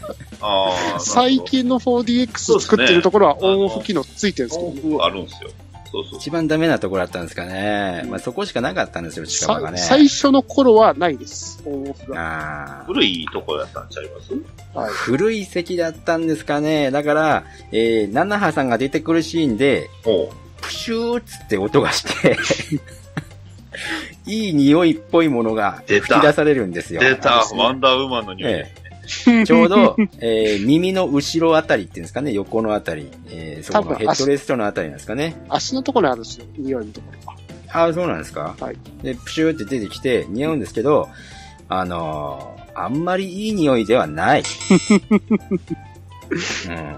あ最近の 4DX 作ってるところはオンオフ機能ついてるんですけど、ね、オンオフあるんですよ。そうそう。一番ダメなところだったんですかね。まあそこしかなかったんですよ、近場がね。最初の頃はないです。あ古いところだったんちゃいます？はい、古い席だったんですかね。だから、えー、ナナハさんが出てくるシーンで、プシューっつって音がして [LAUGHS] いい匂いっぽいものが吹き出されるんですよ。出た、ワンダーウーマンの匂い。ええ [LAUGHS] ちょうど、えー、耳の後ろあたりっていうんですかね、横のあたり、えー、そこのヘッドレストのあたりなんですかね。足のところにあるんですよ、匂いのところああ、そうなんですかはい。で、プシューって出てきて、匂うんですけど、あのー、あんまりいい匂いではない。[LAUGHS]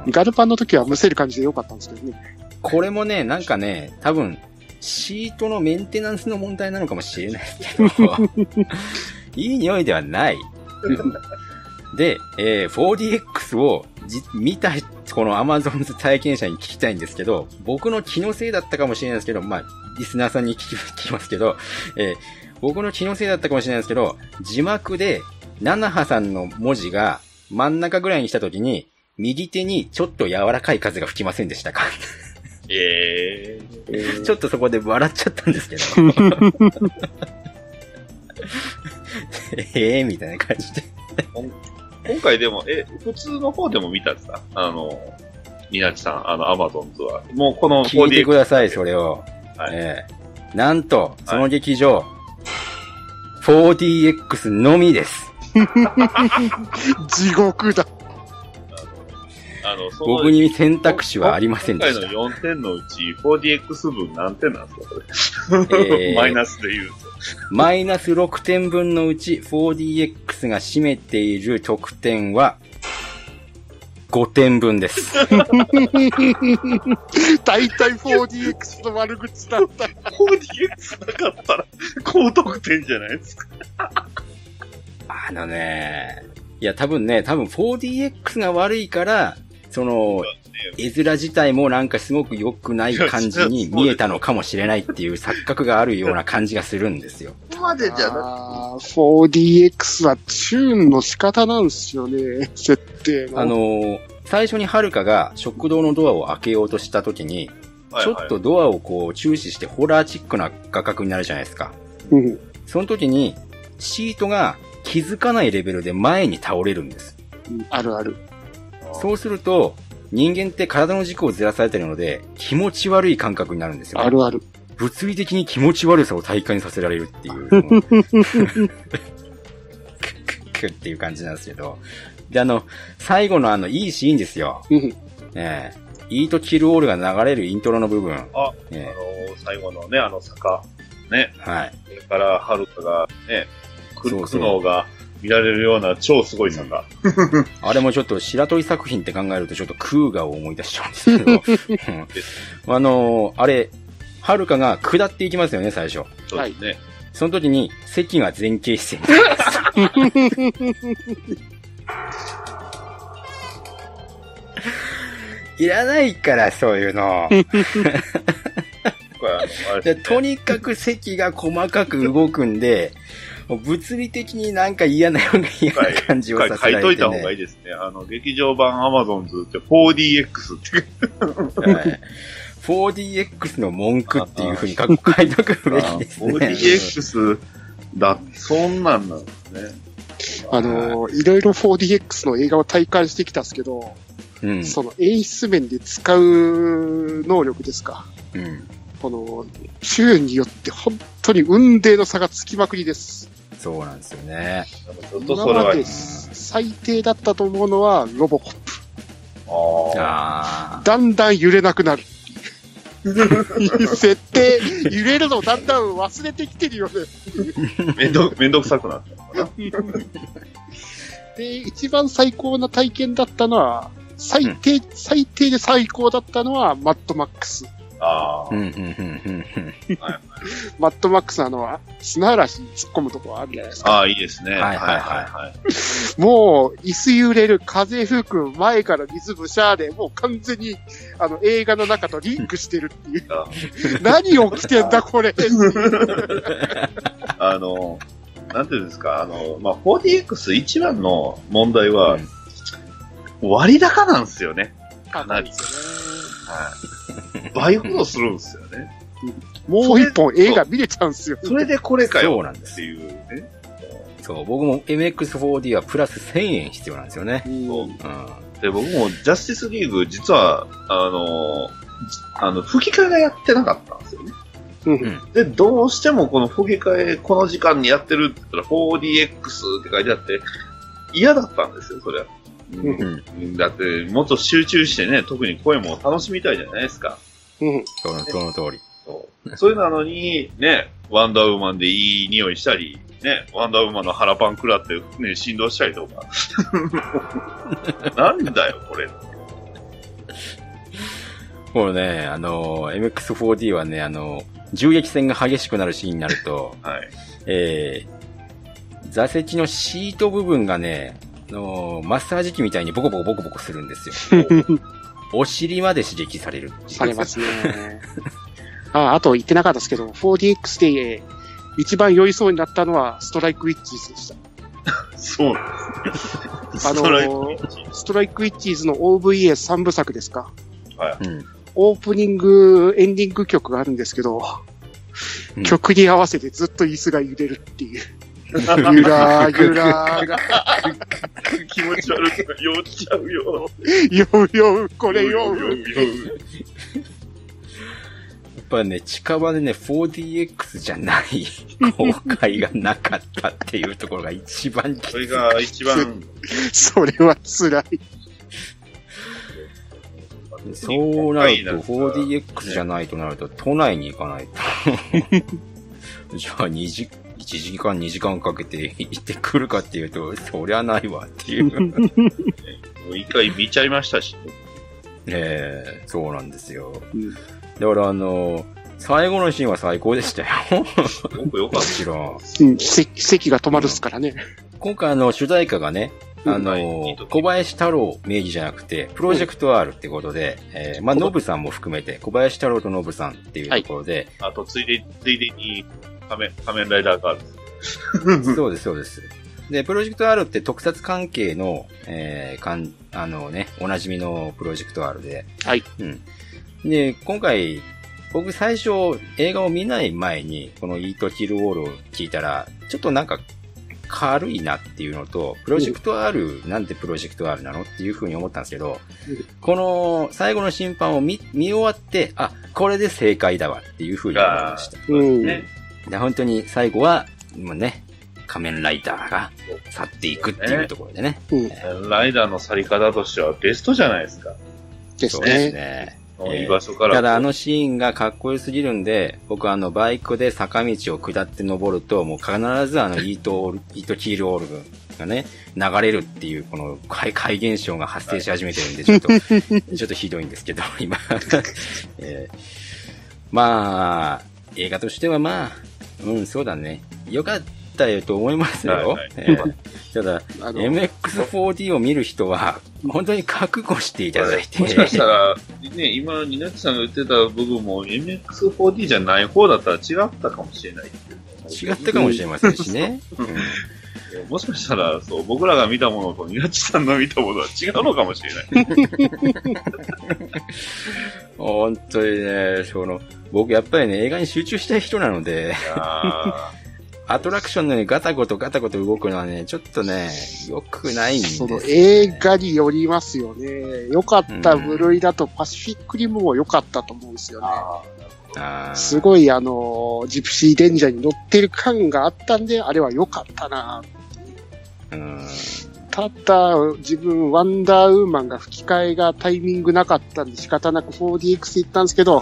うん、ガルパンの時はむせる感じでよかったんですけどね。これもね、なんかね、多分、シートのメンテナンスの問題なのかもしれないけど、[LAUGHS] いい匂いではない。で、えー、4DX を見た、この Amazon 体験者に聞きたいんですけど、僕の気のせいだったかもしれないですけど、まあ、リスナーさんに聞き聞きますけど、えー、僕の気のせいだったかもしれないですけど、字幕で、ナナハさんの文字が真ん中ぐらいにしたときに、右手にちょっと柔らかい風が吹きませんでしたか？えー、[LAUGHS] ちょっとそこで笑っちゃったんですけど。[LAUGHS] ええみたいな感じで今回でも、え、普通の方でも見たんですかあの、みなちさん、あの、アマゾンズは。もうこの 4DX。聞いてください、それを。はい。えー、なんと、その劇場、はい、4DX のみです。地獄だ。あの、その僕に選択肢はありませんでした。今回の4点のうち 4DX 分何点なんですか、これ。えー、[LAUGHS] マイナスで言うと。マイナス6点分のうち 4DX が占めている得点は、5点分です。[LAUGHS] 大体 4DX の悪口だった。4DX なかったら高得点じゃないですか。あのね、いや多分ね、多分 4DX が悪いから、その、絵面自体もなんかすごく良くない感じに見えたのかもしれないっていう錯覚があるような感じがするんですよ。ここまでじゃなあー 4DX はチューンの仕方なんですよね、[LAUGHS] 設定の。あのー最初にはるかが食堂のドアを開けようとした時に、はいちょっとドアをこう注視してホラーチックな画角になるじゃないですか。うん。その時に、シートが気づかないレベルで前に倒れるんです。うんあるある。そうすると、人間って体の軸をずらされてるので、気持ち悪い感覚になるんですよ、あるある。物理的に気持ち悪さを体感させられるっていう、クッっていう感じなんですけど。で、あの、最後のあの、いいシーンですよ。うん。ええイートキルオールが流れるイントロの部分。あ、えあの、最後のね、あの坂。ね。えはい。それから、はるかがね、苦そうそう苦悩が見られるような超すごい坂。[LAUGHS] あれもちょっと白鳥作品って考えるとちょっとクーガを思い出しちゃうんですけど、[LAUGHS] うんあのーあれ、はるかが下っていきますよね、最初。そうですね。その時に席が前傾姿勢になるんです。[LAUGHS] いらないから、そういうの。とにかく席が細かく動くんで、もう物理的になんか嫌なような嫌な感じをさせられて、ね。書いといた方がいいですね。あの、劇場版アマゾンズって 4DX ってはい 4DX の文句っていうふうに書書いとくべきですね。4DX だ、そんなんなんですね。あのー、いろいろ 4DX の映画を体感してきたんですけど、うん。その演出面で使う能力ですか。うん。この、週によって本当に運命の差がつきまくりです。そうなんですよね。ちょっとそれは、今まで最低だったと思うのはロボコップ。ああだんだん揺れなくなる。設定、揺れるのをだんだん忘れてきてるよね。あ、めんど、めんどくさくなったのかな。で、一番最高な体験だったのは、最低、最低で最高だったのは、マッドマックス。ああ。うん、うん、うん、うんうん。マッドマックスあの、砂嵐に突っ込むとこあるじゃないですか。ああ、いいですね。はいはいはいはい。もう、椅子揺れる、風吹く、前から水ぶしゃーで、もう完全に、あの、映画の中とリンクしてるっていう。あ何起きてんだ、これ。あの、なんていうんですか、あの、まあ、4DX 一番の問題は、うん割高なんですよね。かなり。ですよはい。倍ほどするんですよね。ね。もう一本映画見れちゃうんですよ。それでこれかよ。そうなんですっていうね。そう、僕も MX4D はプラス1000円必要なんですよね。うんそううん。で、僕もジャスティスリーグ、実は、あの、あの、吹き替えがやってなかったんですよね。うんで、どうしてもこの吹き替え、この時間にやってるって言ったら 4DX って書いてあって、嫌だったんですよ、それは。うん。うんだって、もっと集中してね、特に声も楽しみたいじゃないですか。うん。その、その通り。そう。それなのに、ね、ワンダーウーマンでいい匂いしたり、ね、ワンダーウーマンの腹パン食らって、ね、振動したりとか。[LAUGHS] なんだよ、これ。これね、あの、MX4D はね、あの、銃撃戦が激しくなるシーンになると、はい。えー、座席のシート部分がね、あのマッサージ機みたいにボコボコボコボコするんですよ。[LAUGHS] お尻まで刺激される。されますね。あ、あと言ってなかったですけど、4DX で一番酔いそうになったのはストライクウィッチーズでした。そうなんです。あのストライクウィッチストライクウィッチーズの OVA3 部作ですか。うん。オープニング、エンディング曲があるんですけど、うん曲に合わせてずっと椅子が揺れるっていう。[LAUGHS] ゆらーゆら気持ち悪く酔っちゃうよ。酔う酔う、これ酔う。酔う酔うやっぱね、近場でね、4DX じゃない公開がなかったっていうところが一番きつい。それが一番、それは辛い。そうなると、4DX じゃないとなると、都内に行かないと。じゃあ、2時、1時間、2時間かけて [LAUGHS] 行ってくるかっていうと、そりゃないわっていう。[LAUGHS] もう一回見ちゃいましたし。ええそうなんですよ。うんだからあの、最後のシーンは最高でしたよ。よくよかもっちろん。うん、席席が止まるっすからね。今回あの、主題歌がね、あの、小林太郎名義じゃなくて、プロジェクト R ってことで、うん、えー、まあ、ノブさんも含めて、小林太郎とノブさんっていうところで。はい、あと、ついで、ついでに仮面、仮面ライダーガールズ。[LAUGHS] そうです、そうです。で、プロジェクト R って特撮関係の、えー、かん、あのね、おなじみのプロジェクト R で。はい。うん。で、今回、僕最初映画を見ない前に、このイートキルウォールを聞いたら、ちょっとなんか軽いなっていうのと、プロジェクト R、なんでプロジェクト R なのっていうふうに思ったんですけど、この最後の審判を見、見終わって、あ、これで正解だわっていうふうに思いました。うん、で本当に最後は、もうね、仮面ライダーが去っていくっていうところでね。仮面ライダーの去り方としてはベストじゃないですか。ですね。ですね。居場所から。ただあのシーンがかっこよすぎるんで、僕あのバイクで坂道を下って登ると、もう必ずあのイート、[LAUGHS] イートキールオールがね、流れるっていう、この怪怪現象が発生し始めてるんで、ちょっと、[LAUGHS] ちょっとひどいんですけど、今 [LAUGHS] えー、まあ、映画としてはまあ、うん、そうだね。よかったよと思いますよ。はいはいえー、ただ、MX4D を見る人は、本当に覚悟していただいて。もしかしたら、ね、今、ニナキさんが言ってた部分も MX4D じゃない方だったら違ったかもしれない違ったかもしれませんしね。うんもしかしたら、そう、僕らが見たものと、ニナチさんの見たものは違うのかもしれない。[LAUGHS] 本当にね、その、僕やっぱりね、映画に集中したい人なので、アトラクションのようにガタゴトガタゴト動くのはね、ちょっとね、良くないんです、ね、その映画によりますよね。良かった部類だとパシフィックリムも良かったと思うんですよね。すごいあの、ジプシーデンジャーに乗ってる感があったんで、あれは良かったなただ、自分、ワンダーウーマンが吹き替えがタイミングなかったんで仕方なく 4DX 行ったんですけど、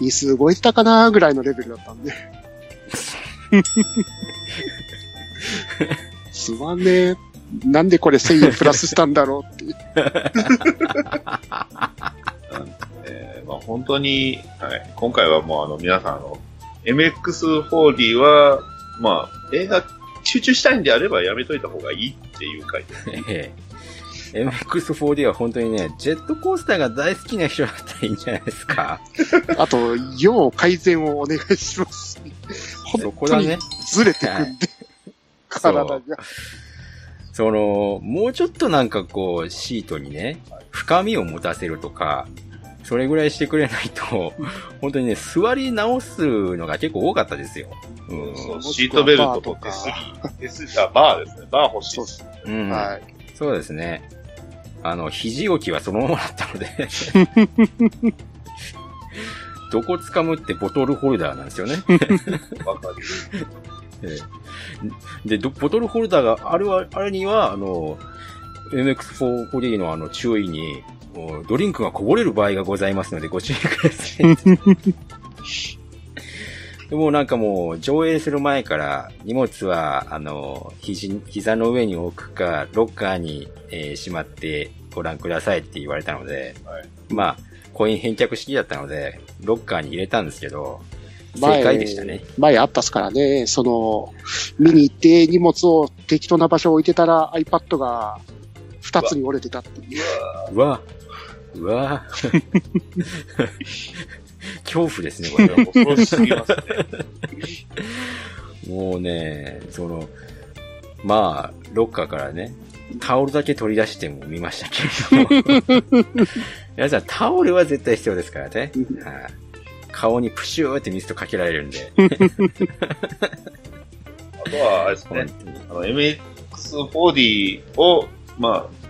椅子動いてたかなぐらいのレベルだったんで。すまねえ。なんでこれ1000円プラスしたんだろうって。えーまあ、本当に、はい、今回はもうあの皆さんあの MX4D は、まあ、映画集中したいんであればやめといた方がいいっていう回ですね。[LAUGHS] MX4D は本当にね、ジェットコースターが大好きな人だったらいいんじゃないですか。あと、要改善をお願いします。そこだね。ずれてくんで、体が。その、もうちょっとなんかこう、シートにね、深みを持たせるとか、それぐらいしてくれないと、[LAUGHS] 本当にね、座り直すのが結構多かったですよ。うん、そうシートベルトと手すり、手すり、あ、バーですね。バー欲しいです。うん。はい。そうですね。あの、肘置きはそのままだったので [LAUGHS] どこ掴むってボトルホルダーなんですよね。[LAUGHS] わかる。で、ボトルホルダーがあるあれには、あの、MX4 のあの注意に、ドリンクがこぼれる場合がございますのでご注意ください。でもなんかもう上映する前から荷物はあの肘膝の上に置くかロッカーに、えー、しまってご覧くださいって言われたので、はい、まあコイン返却式だったのでロッカーに入れたんですけど、正解でしたね。前あったっすからね、その、見に行って荷物を適当な場所置いてたら iPad が二つに折れてたっていう。うわ、うわ [LAUGHS] 恐怖ですね、これ。恐ろしすぎますね。もうね、その、まあ、ロッカーからね、タオルだけ取り出しても見ましたけれども。[LAUGHS] 皆さん、タオルは絶対必要ですからね。はあ、顔にプシューってミストかけられるんで。あとは、あれですね、あの、MX4D を、まあ、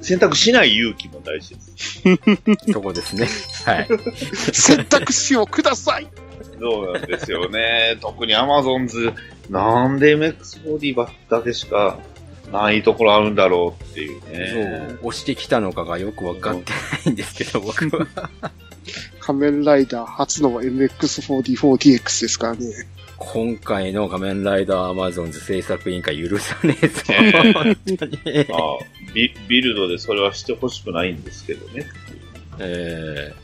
選択しない勇気も大事です。そこですね。はい。選択肢をくださいそうなんですよね。特に Amazon なんで MX4D だけしかないところあるんだろうっていうね。そう。押してきたのかがよくわかってないんですけど、僕は。[LAUGHS] 仮面ライダー初の MX4D4DX ですからね。今回の仮面ライダーアマゾンズ制作委員会許さねえぞ。本当にあビ。ビルドでそれはしてほしくないんですけどね。ええ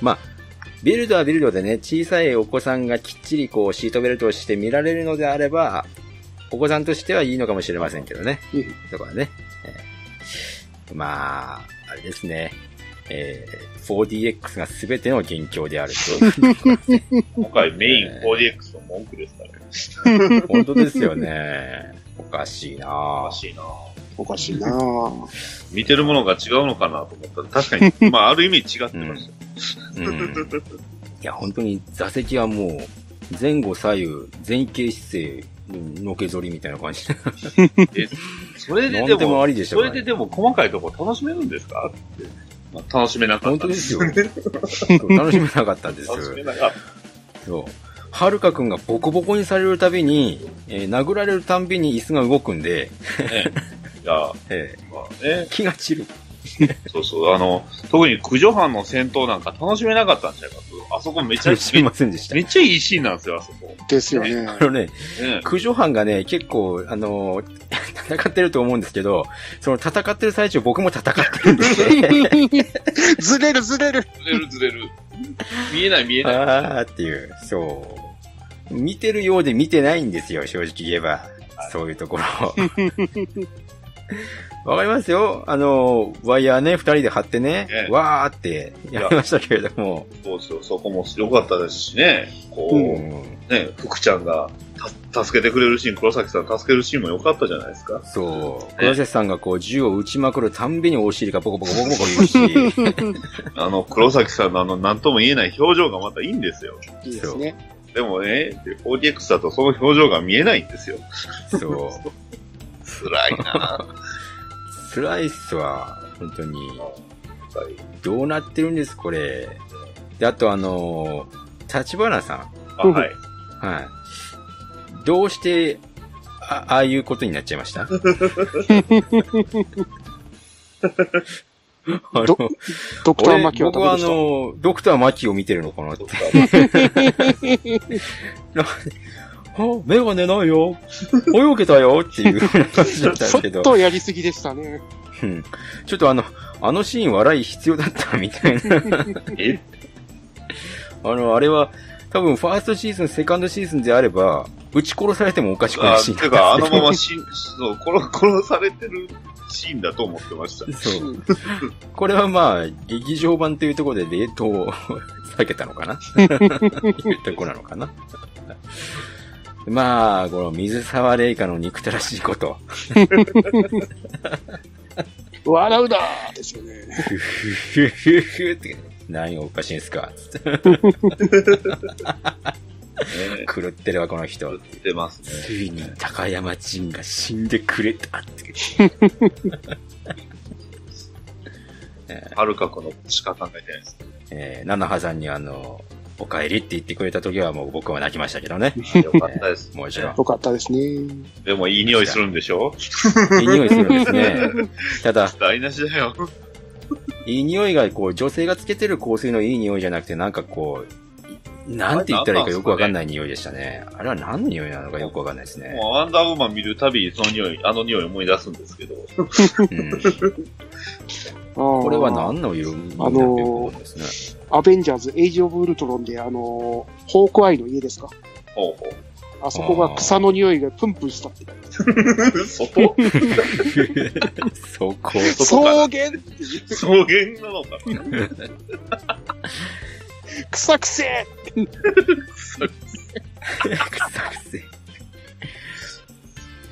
ー、まあ、ビルドはビルドでね、小さいお子さんがきっちりこうシートベルトをして見られるのであれば、お子さんとしてはいいのかもしれませんけどね。だからね。まあ、あれですね。えー、4DX が全ての元凶であると。[LAUGHS] 今回メイン 4DX の文句ですからね。[LAUGHS] 本当ですよね。おかしいなおかしいなおかしいな見てるものが違うのかなと思ったら、確かに、[LAUGHS] まあ、ある意味違ってました、うん。うん。いや、本当に座席はもう、前後左右、前傾姿勢、のけぞりみたいな感じ。え、それででも、でもありでしょ、ね、それででも細かいところ楽しめるんですか？って。まあ、楽しめなかったんですよ。楽しめなかったんですよ。楽しめなかった。そう。はるかくんがボコボコにされるたびに、えー、殴られるたんびに椅子が動くんで、ね、いや、[LAUGHS] えー、まあね、気が散る。[LAUGHS] そうそう、あの、特に駆除班の戦闘なんか楽しめなかったんちゃいます？あそこめちゃすいませんでした。めっちゃいいシーンなんですよ、あそこ。ですよね。あのね、ね駆除班がね、結構、あの戦ってると思うんですけど、その戦ってる最中僕も戦ってるんですね。ずれるずれる。ずれるずれる。見えない見えない。あーっていう、そう。見てるようで見てないんですよ、正直言えば。はい、そういうところ。[LAUGHS] わかりますよ。あの、ワイヤーね、二人で張ってね、ねわーってやりましたけれども。そうそう、そこも良かったですしね。こう、うん、ね、福ちゃんが助けてくれるシーン、黒崎さん助けるシーンも良かったじゃないですか。そう。黒崎さんがこう銃を撃ちまくるたんびにお尻がボコボコボコボコ言うし。[LAUGHS] あの、黒崎さんのあの、なんとも言えない表情がまたいいんですよ。いいですね。でもね、4DX だとその表情が見えないんですよ。そう。[LAUGHS] 辛いな辛いっすわ。本当に。どうなってるんです、これ。で、あとあのー、立花さん。あ、はい。はい。どうして、あああいうことになっちゃいました？[LAUGHS] ドドクターマキは僕はあの、ドクターマキを見てるのかなって。[LAUGHS] [LAUGHS] あ、メガネないよ。泳げたよっていう感じだったんですけど。ちょっとやりすぎでしたね。うん。ちょっとあの、あのシーン笑い必要だったみたいな。[LAUGHS] え？あの、あれは、多分ファーストシーズン、セカンドシーズンであれば、撃ち殺されてもおかしくないシーンだてか、あのままし、そう、殺、殺されてるシーンだと思ってました。そう。これはまあ、劇場版というところで冷凍を避けたのかな？[LAUGHS] いうとこなのかな？まあ、この水沢玲香の憎たらしいこと。笑うなーですよね。ふふふふって、何がおかしいんすか？狂ってるわ、この人。狂ってますね。ついに高山仁が死んでくれたって。[LAUGHS] はるか子のしか考えてないです。えー、ナナハさんにあの、お帰りって言ってくれた時はもう僕は泣きましたけどね。よかったです。もちろん。よかったですね。でもいい匂いするんでしょ？いい匂いするんですね。ただ、台無しだよ。いい匂いが、こう、女性がつけてる香水のいい匂いじゃなくて、なんかこう、なんて言ったらいいかよくわかんない匂いでしたね。あれは何の匂いなのかよくわかんないですね。もうアンダーウーマン見るたび、その匂い、あの匂い思い出すんですけど。うん、これは何の色あのー、アベンジャーズ、エイジオブウルトロンで、あのー、ホークアイの家ですか？ほうほう。あそこが草の匂いがプンプンしたって。[LAUGHS] そこ？そこ？草原？草原なのかな？草くせ草くせ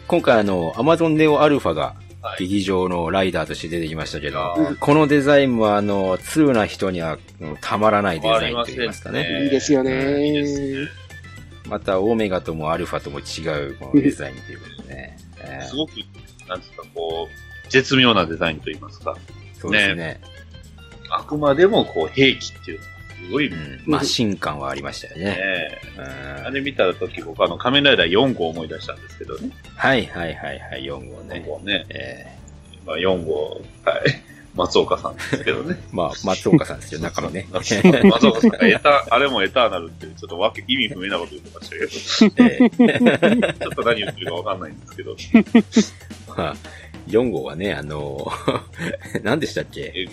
今回あの、アマゾンネオアルファが劇場のライダーとして出てきましたけど、はい、このデザインもあの、通な人にはたまらないデザインと言いますかね。いいですよね。また、オメガともアルファとも違うこのデザインということでね。すごく、なんですか、こう、絶妙なデザインと言いますか。そうですね。ねあくまでも、こう、兵器っていうごい、うん、マシン感はありましたよね。ねあれ見たとき僕あの仮面ライダー4号思い出したんですけどね。はいはいはいはい、4号ね。4号ね。えー、まあ4号、はい。松岡さんですけどね。[LAUGHS] まあ、松岡さんですよ、中のね。[LAUGHS] 松岡さんがエタ、あれもエターナルってちょっとわけ、意味不明なこと言ってましたけど。[LAUGHS] えー、ちょっと何言ってるかわかんないんですけど。まあ、4号はね、あの、何でしたっけ？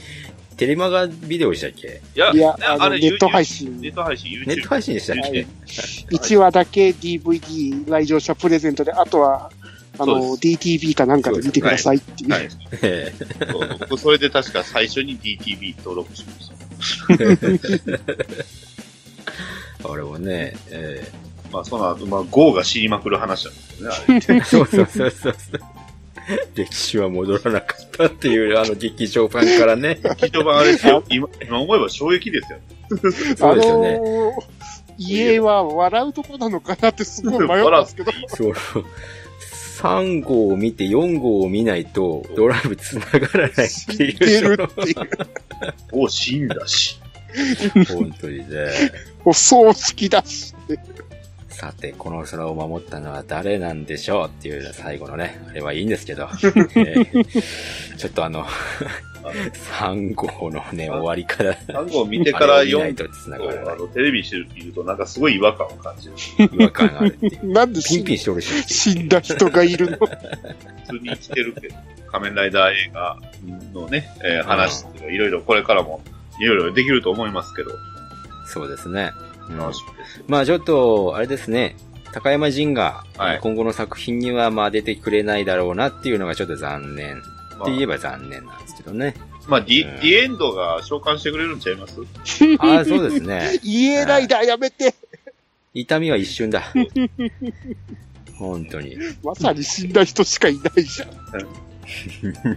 テレマガビデオでしたっけ？いや、いやああれネット配信。ネット配信、ネット配信でしたっけ、1話だけ DVD 来場者プレゼントで、あとはあの、DTV かなんかで見てくださいっていう。はい。はいえー、僕、それで確か最初に DTV 登録しました。[LAUGHS] あれはね、えー、まあ、その後、まあ、GO が死にまくる話なんですよね、[LAUGHS] そうそうそうそう。[LAUGHS] 歴史は戻らなかったっていう、あの劇場版からね。[LAUGHS] 劇場版あれですよ。[LAUGHS] 今、今思えば衝撃ですよ。そうですよね。あのー、家は笑うとこなのかなってすごい迷ったんですけど。そう。3号を見て4号を見ないとドライブ繋がらないっていう。死んでるっていう。お、死んだし。本当にね。お葬式だし。さて、この空を守ったのは誰なんでしょうっていう最後のね、あれはいいんですけど、[LAUGHS] えー、ちょっとあの、[LAUGHS] 3号のね、終わりから。3号見てから4と繋がる。あの、テレビしてる見るとなんかすごい違和感を感じる。違和感があるっていう。[LAUGHS] なんでピンピンしてるし。死んだ人がいるの？普通に生きてるけど、仮面ライダー映画のね、えー、話っていうのいろいろこれからもいろいろできると思いますけど。そうですね。うん、まあちょっと、あれですね。高山仁が、今後の作品にはまあ出てくれないだろうなっていうのがちょっと残念。って言えば残念なんですけどね。まあ、ディ、ディエンドが召喚してくれるんちゃいます？ああ、そうですね。[LAUGHS] 言えないだ、やめて。痛みは一瞬だ。本当に。まさに死んだ人しかいないじゃん。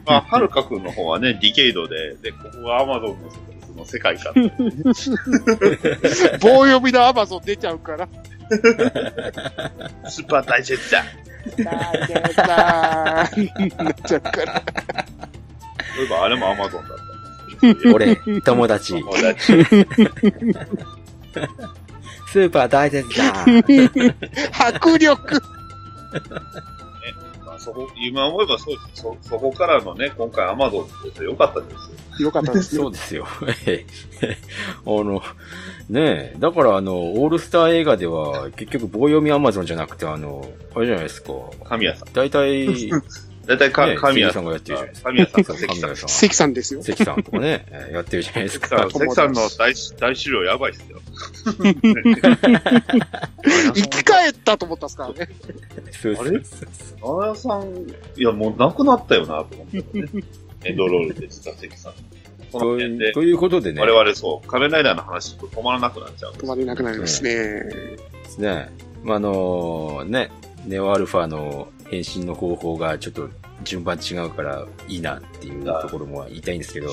まあ、はるかくんの方はね、ディケイドで、で、ここがアマゾンのその世界観。[LAUGHS] 棒読みのアマゾン出ちゃうから。[LAUGHS] スーパー大切だ。大切だー。[LAUGHS] なっちゃうから。そういえばあれもアマゾンだった。俺、友達。友達。スーパー大切だ。迫力。そこ、今思えばそうです。そ、そこからのね、今回アマゾンってよかったですよ。よかったですよ。そうですよ。[LAUGHS] あの、ねえ、だからあの、オールスター映画では、結局棒読みアマゾンじゃなくて、あの、あれじゃないですか。神谷さん。大体、[LAUGHS] 大体か、ね、神谷さんがやってるじゃないですか。神谷さんか関さん。関さんですよ。関さんとかね、[LAUGHS] やってるじゃないですか。関さんの大大資料やばいっすよ。[LAUGHS] 生き返ったと思ったっすからね。あれ？あやさん、いやもう亡くなったよなと思ってね。エンドロールでした、関さん。その辺で。ということでね。我々そう、仮面ライダーの話と止まらなくなっちゃう。止まらなくなりますね。ですね。まあ、あのね、ネオアルファの変身の方法がちょっと順番違うからいいなっていうところも言いたいんですけど、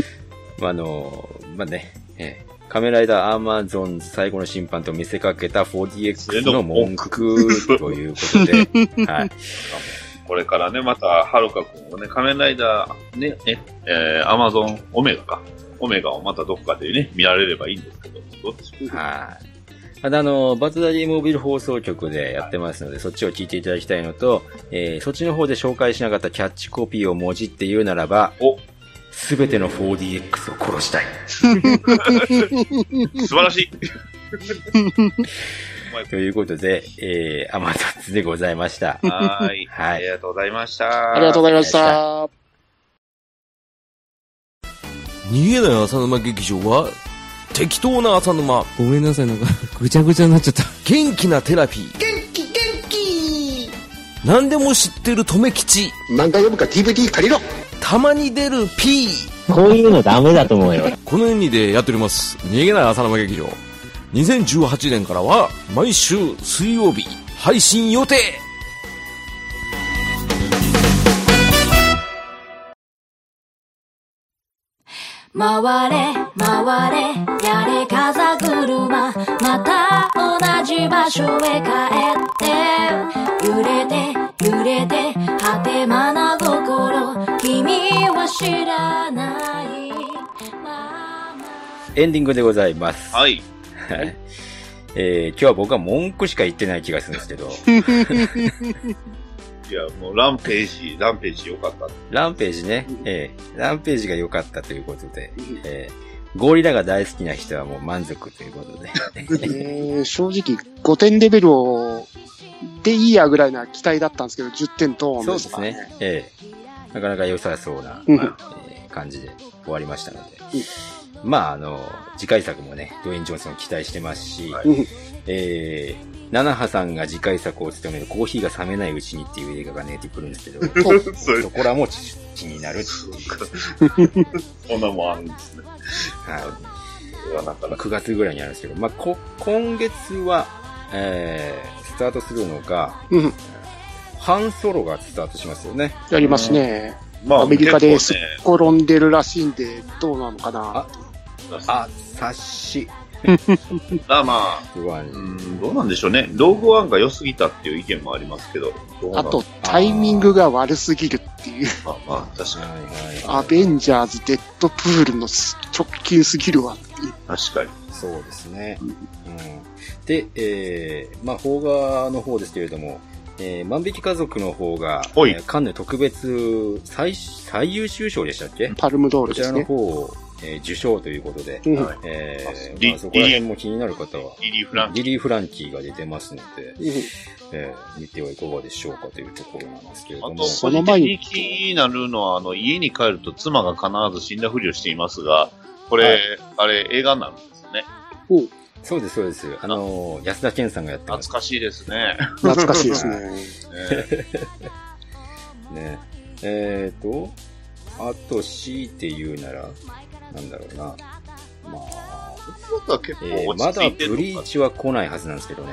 [LAUGHS] まあ、あの、まあね、えー、仮面ライダーアーマゾン最後の審判と見せかけた 4DX の文句ということで、[LAUGHS] はい。これからね、また、はるかくんもね、仮面ライダー、ね、え、えー、アマゾンオメガか。オメガをまたどっかでね、見られればいいんですけど、どっち？はい。あの、バツダディモービル放送局でやってますので、そっちを聞いていただきたいのと、えー、そっちの方で紹介しなかったキャッチコピーをもじって言うならば、おすべての 4DX を殺したい。[LAUGHS] 素晴らしい。[LAUGHS] ということで、えー、アマゾンズでございました。はい。はい。ありがとうございました。ありがとうございました。逃げない浅沼劇場は適当な浅沼。ごめんなさい、なんか、[LAUGHS] ぐちゃぐちゃになっちゃった。元気なテラピー。元気元気何でも知ってる留吉。漫画読むか DVD 借りろたまに出る P。こういうのダメだと思うよ。このようにでやっております。逃げない浅沼劇場。2018年からは毎週水曜日配信予定回れ回れやれ風車。また同じ場所へ帰って。揺れて揺れて果てまな心。君は知らない。エンディングでございます。はい。はい。えー、今日は僕は文句しか言ってない気がするんですけど。[LAUGHS] いや、もうランページ、ランページ良かった。ランページね。えー、ランページが良かったということで、えー、ゴリラが大好きな人はもう満足ということで。[LAUGHS] えー、正直5点レベルを、でいいやぐらいな期待だったんですけど、10点トーンでしたね。そうですね。ええー、なかなか良さそうな、えー、感じで終わりましたので。まあ、あの、次回作もね、ドウェイン・ジョンソン期待してますし、うんえー、七葉さんが次回作を務めるコーヒーが冷めないうちにっていう映画がね、出てくるんですけど、[LAUGHS] そこらもち気になるってそうか。そんなもんあるんですね。はい。これはなかなか。9月ぐらいにあるんですけど、まあ、こ、今月は、えー、スタートするのが、うん。ハンソロがスタートしますよね。やりますね。まアメリカですっ結転んでるらしいんで、どうなのかな。構ねあ、察し。[LAUGHS] あまあ、すごい。うん、どうなんでしょうね。ローグワンが良すぎたっていう意見もありますけど。どうなのあと、タイミングが悪すぎるっていう。まあまあ、確かはいに。はい。アベンジャーズ、デッドプールの直近すぎるわっていう。確かに。そうですね。うん。で、えー、まあ、邦画の方ですけれども、えー、万引き家族の方が、はいえーカンヌ特別最、最優秀賞でしたっけ？パルムドーこちらのルですね。方を、えー受賞ということで、うんはいえー、リまあ、そこら辺も気になる方は、リリー・フランキリリー・フランキーが出てますので、うんえー、見てはいかがでしょうかというところなんですけれどもあと、、その前に気になるのは、あの、家に帰ると妻が必ず死んだふりをしていますが、これ、はいあれ、映画になるんですよね。そうです、そうです。あのー安田健さんがやってます。懐かしいですね。懐かしいですね。[LAUGHS] ね [LAUGHS] ね。えーと、あと、強いて言うなら、なんだろうな。まあ、僕は結えー構落まだち着いてるブリーチは来ないはずなんですけどね。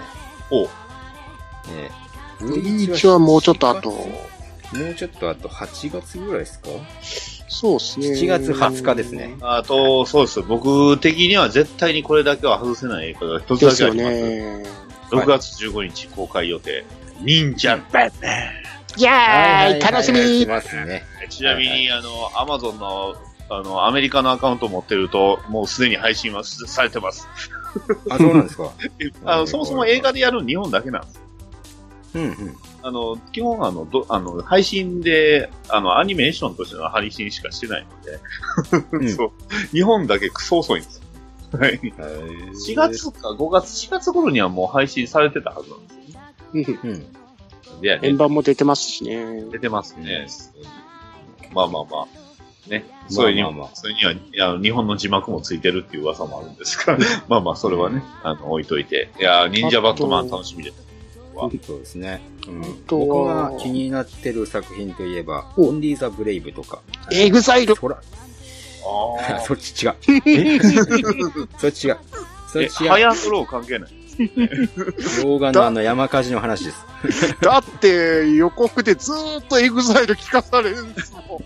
おえーブリーチはもうちょっと後もうちょっとあと8月ぐらいですか？そうですね。7月20日ですね。あと、そうです。僕的には絶対にこれだけは外せない映画が一つですよだけあります。ね。6月15日公開予定。忍者バットマイェーイ楽しみ来ますね。ンちなみに、あの、アマゾンの、あの、アメリカのアカウントを持ってると、もうすでに配信はされてます。あ、そうなんですか。[LAUGHS] あの、そもそも映画でやるの日本だけなんです。うんうん。あの、基本あの、ど、あの、配信で、あの、アニメーションとしての配信しかしてないので、うん [LAUGHS] そう。日本だけクソ遅いんですよ。はい。4月か5月、4月頃にはもう配信されてたはずなんですよ。うんうん。で、円盤も出てますしね。出てますね。まあまあまあ。ね。それに、まあまあまあそれには、いや、日本の字幕もついてるっていう噂もあるんですから、[LAUGHS] まあまあ、それはね、あの、置いといて。いや、忍者バットマン楽しみです。そうですね。うん、と僕が気になってる作品といえば、おオンリー・ザ・ブレイブとか。EXILEそら、あ [LAUGHS] そっち違う。え [LAUGHS] そっち違う。そっえ、ち違う。ハイアンドロー関係ない。[LAUGHS] 溶岩のあの山火事の話です。[LAUGHS] だって、予告でずーっと EXILE聞かされるんですもん。[LAUGHS]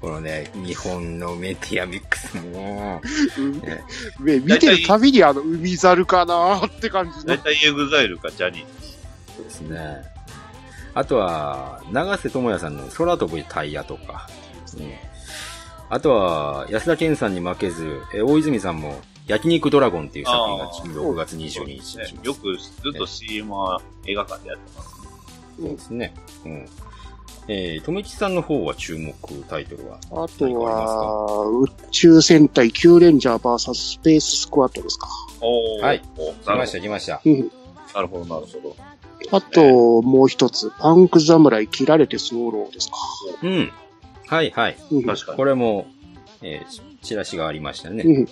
このね、日本のメディアミックスも、うんねね見てるたびにあの、海猿かなーって感じのだい。たい EXILEかジャニーそうですね。あとは、長瀬智也さんの空飛ぶタイヤとか、うんあとは、安田健さんに負けず、え大泉さんも、焼肉ドラゴンっていう作品があー6月22日にしますね。よくずっと CM は映画館でやってます。そうですね。うん。えー、とめきさんの方は注目タイトルはあとは、宇宙戦隊キューレンジャー VS スペーススクワットですか。おーはいお来ました、来ました。うん。ど。なるほど、なるほど。あと、もう一つ、パンク侍切られて早漏ですか。うん。はい、はい。うん。確かに。これも、えー、チラシがありましたね。うん。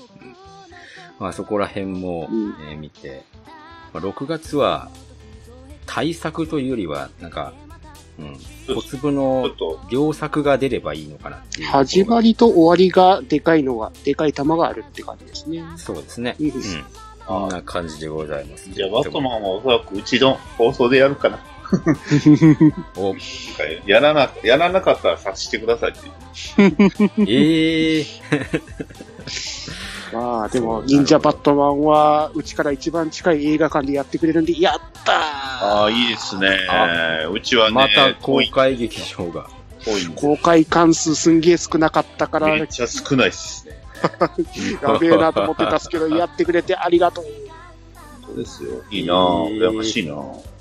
まあそこら辺も、うんえー見て、まあ、6月は対策というよりは、なんか、うん、小粒のっと、良作が出ればいいのかなっていう。始まりと終わりがでかいのが、でかい玉があるって感じですね。そうですね。うんうん。こんな感じでございます。じゃあ、バットマンはおそらくうちの放送でやるかな。[LAUGHS] お、やらな、やらなかったら察してくださいって。[LAUGHS] ええまあ、でも、忍者バットマンは、うちから一番近い映画館でやってくれるんで、やったーああ、いいですねあ。うちはね、また公開劇場が。公開関数すんげえ少なかったから、めっやちゃ少ないっすね。[LAUGHS] べえなと思ってたっすけど、やってくれてありがとう。そうですよ。いいなぁ。えー羨ましいなぁ。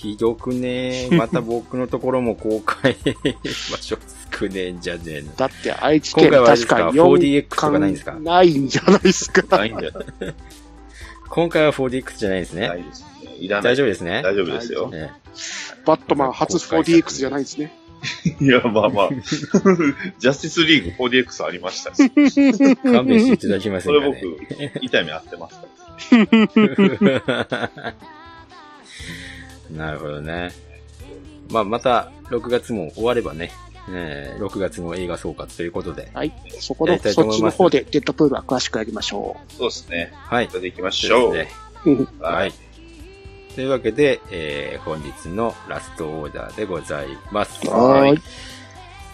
ひどくねまた僕のところも公開 [LAUGHS] 場所少ねえんじゃねえの。だって愛知県今回はあれですか？確か 4DX とか4ないんですか？ないんじゃないですか？ないんだよ。今回は 4DX じゃないんですね。ないですね。いらない。大丈夫ですね？大丈夫ですよ。ねバットマン初 4DX じゃないですね。いや、まあまあ、[LAUGHS] ジャスティスリーグ 4DX ありましたし、勘弁していただきませんかね？僕、痛い目合ってますから。[LAUGHS] なるほどね。まあ、また、6月も終わればね、えー6月の映画総括ということで、はい。そこの、そっちの方でデッドプールは詳しくやりましょそうですね。はい。それで行きましょう。ね。はい。というわけで、えー本日のラストオーダーでございます。はーい。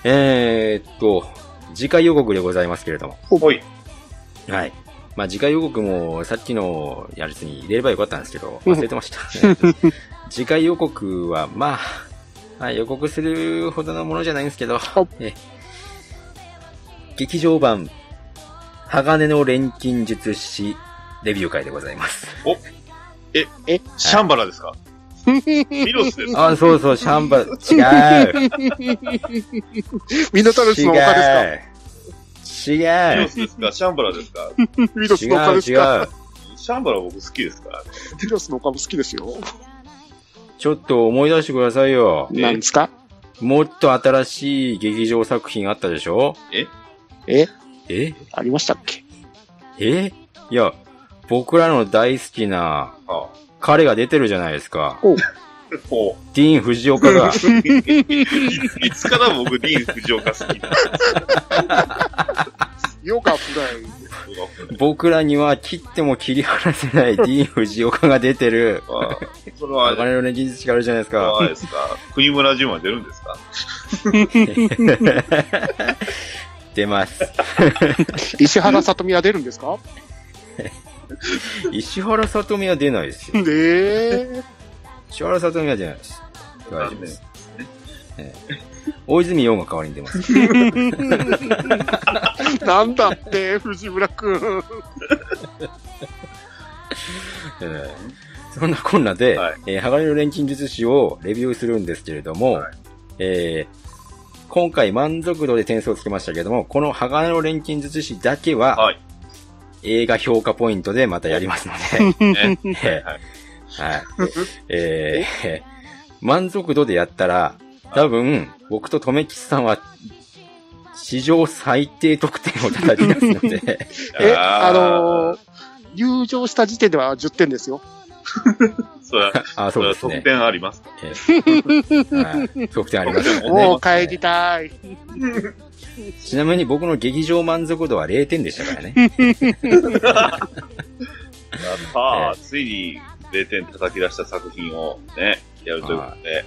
えーっと、次回予告でございますけれども。ほい。はい。まあ、次回予告もさっきのやつに入れればよかったんですけど、うん忘れてました。[LAUGHS] 次回予告は、まあ、まあ、予告するほどのものじゃないんですけど、え劇場版、鋼の錬金術師レビュー会でございます。え、えシャンバラですか？ミロスですか？あ、そうそう、シャンバ、違う。ミノタウルスの丘ですか？違う。ミ違う。ロスですか？シャンバラですか？ミロス違の丘う、ですか？違う。シャンバラ僕好きですから。ミロスの丘も好きですよ。ちょっと思い出してくださいよ。え何ですか？もっと新しい劇場作品あったでしょ？え？え？え？ありましたっけ？え？いや、僕らの大好きなあ。彼が出てるじゃないですか。おほディーン・フジオカが。う。いいつから僕、ディーン・フジオカ好きなヨガフライ。の僕らには切っても切り離せないディーン・フジオカが出てる、あそれは、鋼の技術があるじゃないですか。あれですか国村淳は出るんですか？出ます。石原さとみは出るんですか？[LAUGHS] 石原さとみは出ないですよ。ねえ。石原さとみは出ないです。大丈夫です。ええ大泉洋が代わりに出ます。[LAUGHS] なんだって、藤村くん。ええそんなこんなで、はいえー鋼の錬金術師をレビューするんですけれども、はいえー今回満足度で点数をつけましたけれども、この鋼の錬金術師だけは、はい。映画評価ポイントでまたやりますの [LAUGHS] ね。で、[LAUGHS] えはい。ーはい。えー満足度でやったら、多分、僕と留吉さんは、史上最低得点を叩き出すので、[LAUGHS] え、あのー入場した時点では10点ですよ。それは、あ、そうです得ね。点あります。得点ありますよね。もう [LAUGHS] 帰りたい。ちなみに僕の劇場満足度は0点でしたからね。やったー、ついに0点叩き出した作品をね、やるということで、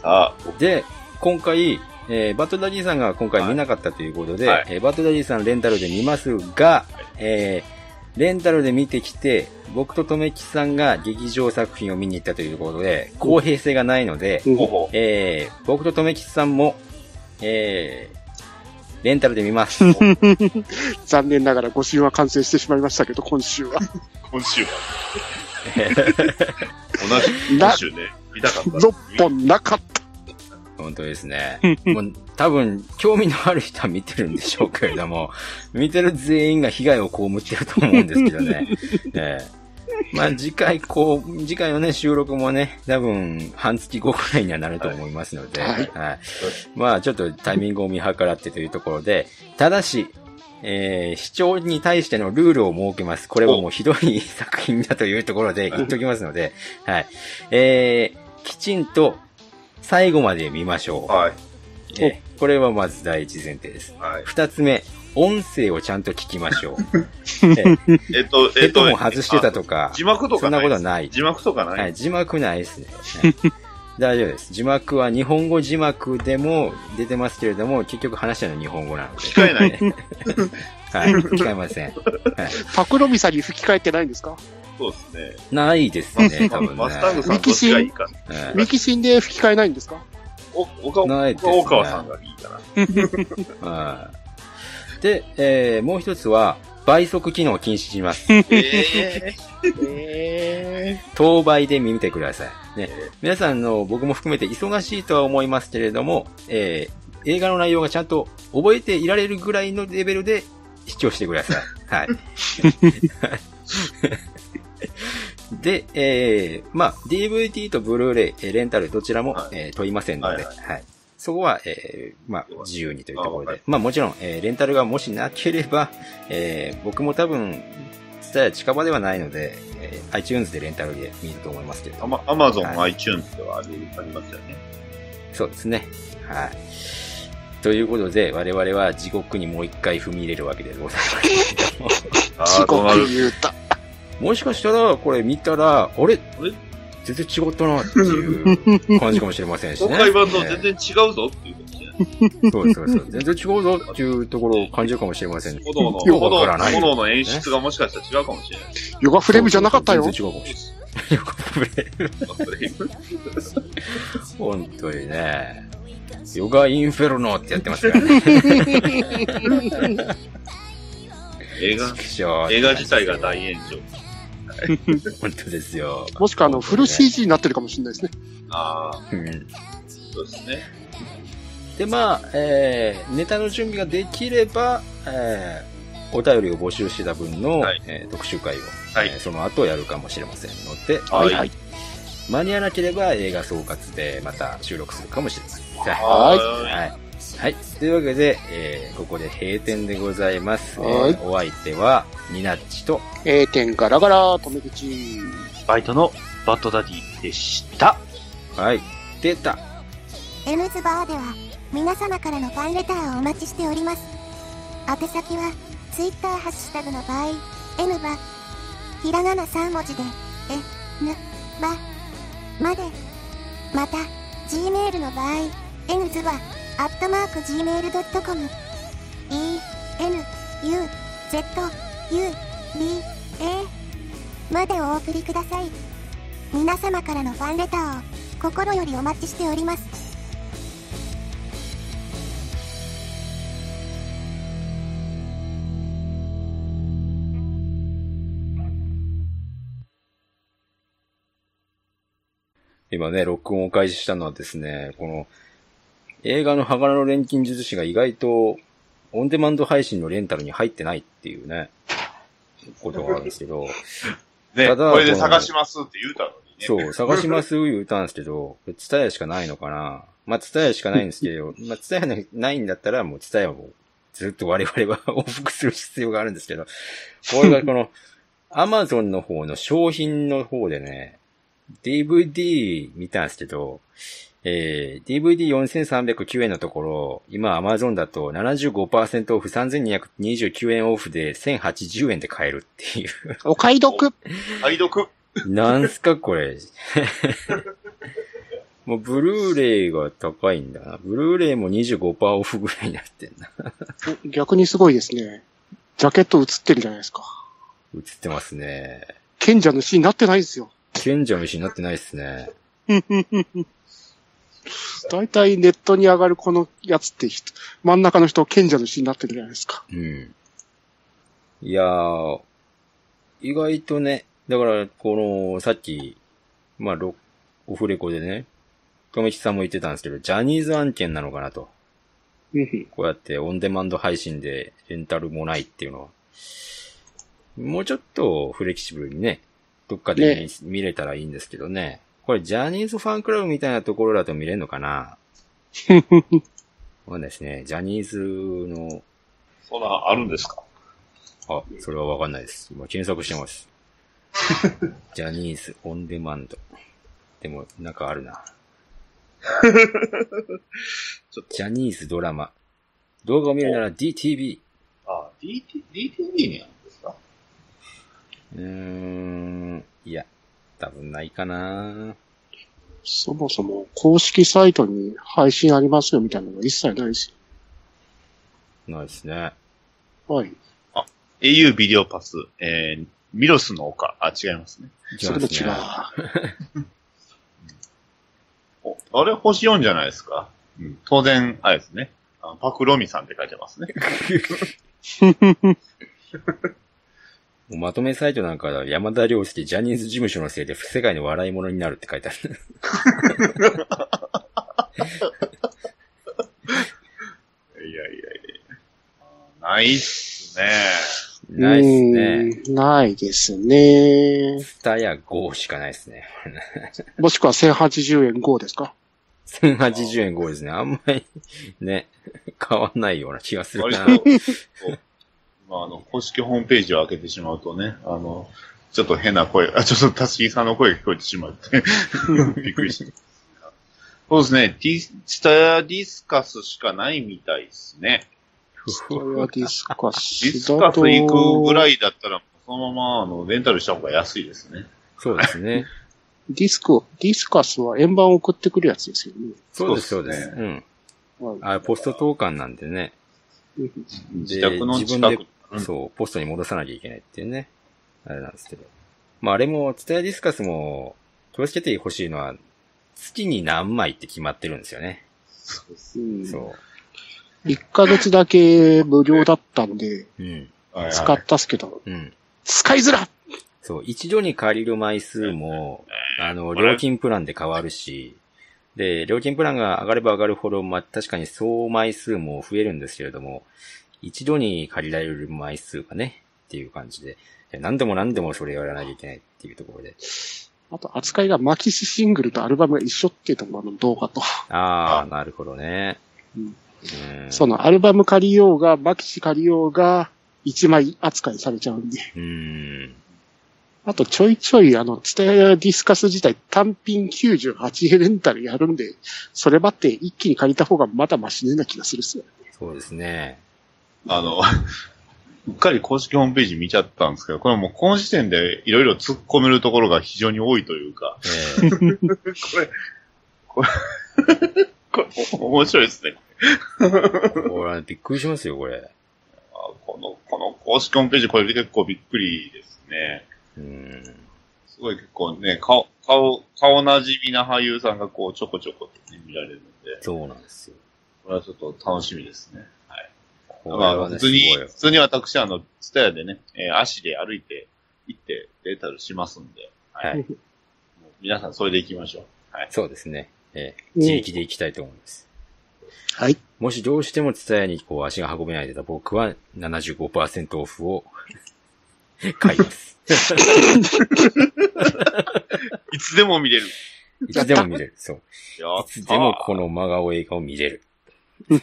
さあ、僕。で、今回、えーバットダディさんが今回見なかったということで、はい。えーバットダディさんレンタルで見ますが、えーレンタルで見てきて、僕と留吉さんが劇場作品を見に行ったということで、公平性がないので、えー僕と留吉さんも、えーレンタルで見ます。[LAUGHS] 残念ながら5週は完成してしまいましたけど、今週は。今週は。同じ、な今週ね、見たかった。6本なかった。本当ですね。もう多分、興味のある人は見てるんでしょうけれども、[LAUGHS] 見てる全員が被害を被ってると思うんですけどね。[LAUGHS] ええまあ次回、こう、次回のね、収録もね、多分、半月後くらいにはなると思いますので、はいはい。まあちょっとタイミングを見計らってというところで、ただし、えー、視聴に対してのルールを設けます。これはもうひどい作品だというところで言っときますので、はい。えー、きちんと最後まで見ましょう。はい。えーこれはまず第一前提です。はい。二つ目、音声をちゃんと聞きましょう。[LAUGHS] えっと、えっと、ヘッドホン外してたとか、字幕とかそんなことはない。字幕とかない、はい、字幕ないですね。はい大丈夫です。字幕は日本語字幕でも出てますけれども、結局話したのは日本語なので。聞かえない。[LAUGHS] はい、聞かえません。はい、パクロミさんに吹き替えてないんですか？そうですね。ないですね、多分ね。マスタンいいか。はいミキシンで吹き替えないんですか？お、岡ないですね大川さんがいいかな。はいで、えーもう一つは、倍速機能を禁止します。ええ当倍で見てください。ね、皆さんの、僕も含めて忙しいとは思いますけれども、えー映画の内容がちゃんと覚えていられるぐらいのレベルで視聴してください。はい。[LAUGHS] で、えー、まあ、DVD とブルーレイ、えーレンタルどちらも、はいえー問いませんので、ははいい、そこは、えー、まあ、自由にというところで。まあ、もちろん、えー、レンタルがもしなければ、えー、僕も多分、ツタヤ近場ではないので、えー、iTunes でレンタルで見ると思いますけど。アマアマゾン、iTunes ではありありますよね。そうですね。はい。ということで、我々は地獄にもう一回踏み入れるわけでございますけども。[LAUGHS] 地獄言うた。もしかしたら、これ見たら、あれ？全然違ったなっていう感じかもしれませんしね。今回版と全然違うぞっていうかもしれない。そうです、そうです。全然違うぞっていうところを感じるかもしれません。炎の。炎の演出がもしかしたら違うかもしれない。ヨガフレームじゃなかったよ。全然違うかもしれない。ヨガフレーム。本当にね。ヨガインフェルノってやってますからね。映画、映画自体が大炎上。[LAUGHS] 本当ですよ。もしくは、あの、フル CG になってるかもしれないですね。ああ。うん。そうですね。で、まあ、えー、ネタの準備ができれば、えー、お便りを募集した分の、はいえー特集会を、はいえーその後やるかもしれませんので、はいはい。間に合わなければ映画総括でまた収録するかもしれません。はいはい。はい。というわけで、えーここで閉店でございます。えーはいお相手は、ニナッチと、A 点ガラガラ、止め口。バイトのバッドダディでした。はい。出た。N ズバーでは皆様からのファンレターをお待ちしております。宛先は Twitter ハッシュタグの場合、N バ、ひらがな3文字で、え、ぬ、ば、まで。また、Gmail の場合、N ズバ、アットマーク Gmail.com、E、N、U、Z、U、B、A、までお送りください。皆様からのファンレターを心よりお待ちしております。今ね、録音を開始したのはですね、この、映画の鋼の錬金術師が意外と、オンデマンド配信のレンタルに入ってないっていうね、ことがあるんですけど、[LAUGHS] ね、ただこれで探しますって言うたのにね。そう、探します言うたんですけど、ツタヤしかないのかなまあ、ツタヤしかないんですけど、[LAUGHS] まあ、ツタヤないんだったら、もうツタヤをずっと我々は [LAUGHS] 往復する必要があるんですけど、これがこの、アマゾンの方の商品の方でね、DVD 見たんですけど、えー、DVD4309 円のところ、今 Amazon だと75%オフ3229円オフで1080円で買えるっていう。お買い得。解読。なんすかこれ。[LAUGHS] もうブルーレイが高いんだな。ブルーレイも25%オフぐらいになってんな。逆にすごいですね。ジャケット映ってるじゃないですか。映ってますね。賢者の死になってないですよ。賢者の石になってないっすね。[LAUGHS] [LAUGHS] 大体ネットに上がるこのやつって人、真ん中の人賢者の死になってるじゃないですか。うん。いやー、意外とね、だから、この、さっき、まあ、ロオフレコでね、亀木さんも言ってたんですけど、ジャニーズ案件なのかなと。うんこうやってオンデマンド配信でレンタルもないっていうのは、もうちょっとフレキシブルにね、どっかでね見れたらいいんですけどね。これジャニーズファンクラブみたいなところだと見れるのかな？[LAUGHS] わかんないですね。ジャニーズの、そんな、あるんですか？あ、それはわかんないです。今検索してます。[LAUGHS] ジャニーズオンデマンド。でも、なんかあるな。[LAUGHS] ちょっとジャニーズドラマ。動画を見るなら DTV。あ、DT、DTV にあるんですか？うーん、いや、多分ないかなそもそも公式サイトに配信ありますよみたいなのが一切ないですないですね。よ。はい。au ビデオパス、えー、ミロスの丘。あ、違いますね。それと違う。[LAUGHS] おあれ星4じゃないですか？うん、当然、あれですね。あパクロミさんって書いてますね。[LAUGHS] もうまとめサイトなんかは山田涼介ジャニーズ事務所のせいで世界の笑い物になるって書いてある。いやいやいや。ないっすね。ないっすね。ないですね。スタヤ5しかないっすね。もしくは1080円5ですか？1080円5ですね。あんまり、ね、変わんないような気がするな。[LAUGHS] まあ、あの、公式ホームページを開けてしまうとね、あの、ちょっと変な声、[LAUGHS] あ、ちょっとたすきさんの声が聞こえてしまって、[LAUGHS] びっくりした。そうですね、ディスタヤディスカスしかないみたいですね。これはディスカスディスカス行くぐらい。いだったら、そのまま、あの、レンタルした方が安いですね。そうですね。[LAUGHS] ディスク、ディスカスは円盤を送ってくるやつですよね。そうです、そうですす。うん。はいあポスト投函なんでね。自宅の自近く。そう、ポストに戻さなきゃいけないっていうね。あれなんですけど。まあ、あれも、ツタヤディスカスも、気をつけてほしいのは、月に何枚って決まってるんですよね。うんそ1ヶ月だけ無料だったんで、う。うん。使ったっすけど、うん。使いづらそう、一度に借りる枚数も、あの、料金プランで変わるし、で、料金プランが上がれば上がるほど、まあ、確かに総枚数も増えるんですけれども、一度に借りられる枚数がね、っていう感じで、何でも何でもそれをやらなきゃいけないっていうところで。あと、扱いがマキシシングルとアルバムが一緒っていうところの動画と。ああ、なるほどね。うんうんそのアルバム借りようが、マキシ借りようが、一枚扱いされちゃうんで。うん。あと、ちょいちょい、あの、ツタヤディスカス自体単品98円レンタルやるんで、それ待って一気に借りた方がまだマシねな気がするっすよ。そうですね。あの、[LAUGHS] うっかり公式ホームページ見ちゃったんですけど、これもうこの時点でいろいろ突っ込めるところが非常に多いというか、ええ [LAUGHS] これ、これ、[LAUGHS] これ面白いですね。これびっくりしますよ、これ。あこの、この公式ホームページ、これ結構びっくりですね。うん。すごい結構ね、顔、顔、顔なじみな俳優さんがこうちょこちょこって、ね、見られるので、そうなんですよ。これはちょっと楽しみですね。まあ、普通に普通に私、あの、ツタヤでね、えー足で歩いて行ってレンタルしますんで、はい。皆さんそれで行きましょう。はい。そうですね。ええうん自力で行きたいと思います。はい。もしどうしてもツタヤにこう足が運べないでたら僕は75%オフを買います。[LAUGHS] いつでも見れる。いつでも見れる。そう。やいつでもこの真顔映画を見れる。い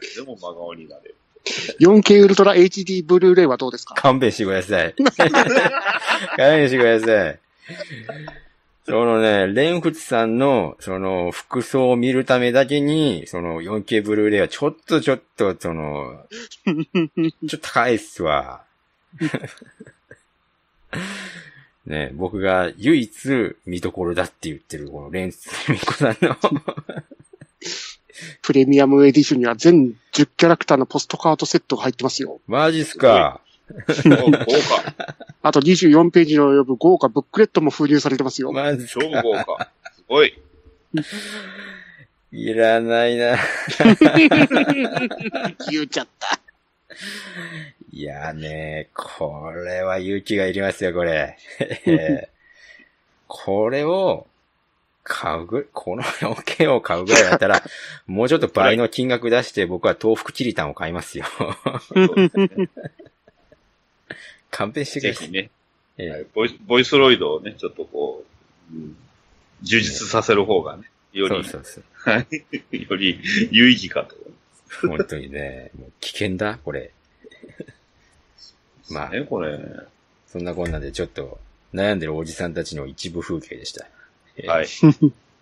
つでも真顔になれる。4K ウルトラ HD ブルーレイはどうですか？勘弁してください。勘弁してください。そのね、レンフツさんの、その、服装を見るためだけに、その、4K ブルーレイはちょっとちょっと、その、ちょっと高いっすわ。ね、僕が唯一見どころだって言ってる、このレンツミコさんの、プレミアムエディションには全10キャラクターのポストカードセットが入ってますよ。マジっすか。豪華。[LAUGHS] あと24ページの及ぶ豪華ブックレットも封入されてますよ。マジ超豪華。すごい。いらないな。言っちゃった。いやね、これは勇気がいりますよ、これ。え [LAUGHS] ーこれを買うぐ、[LAUGHS] この 4K を買うぐらいだったら、[LAUGHS] もうちょっと倍の金額出して僕は豆腐キリタンを買いますよ。[LAUGHS] 勘弁してください。ぜひね、えーはいボイス、ボイスロイドをね、ちょっとこう、うん充実させる方がね、より、そうそうそう。はいより有意義かと。本当にね、もう危険だ、これ。まあ、ね、これ。そんなこんなでちょっと悩んでるおじさんたちの一部風景でした。はい。[LAUGHS]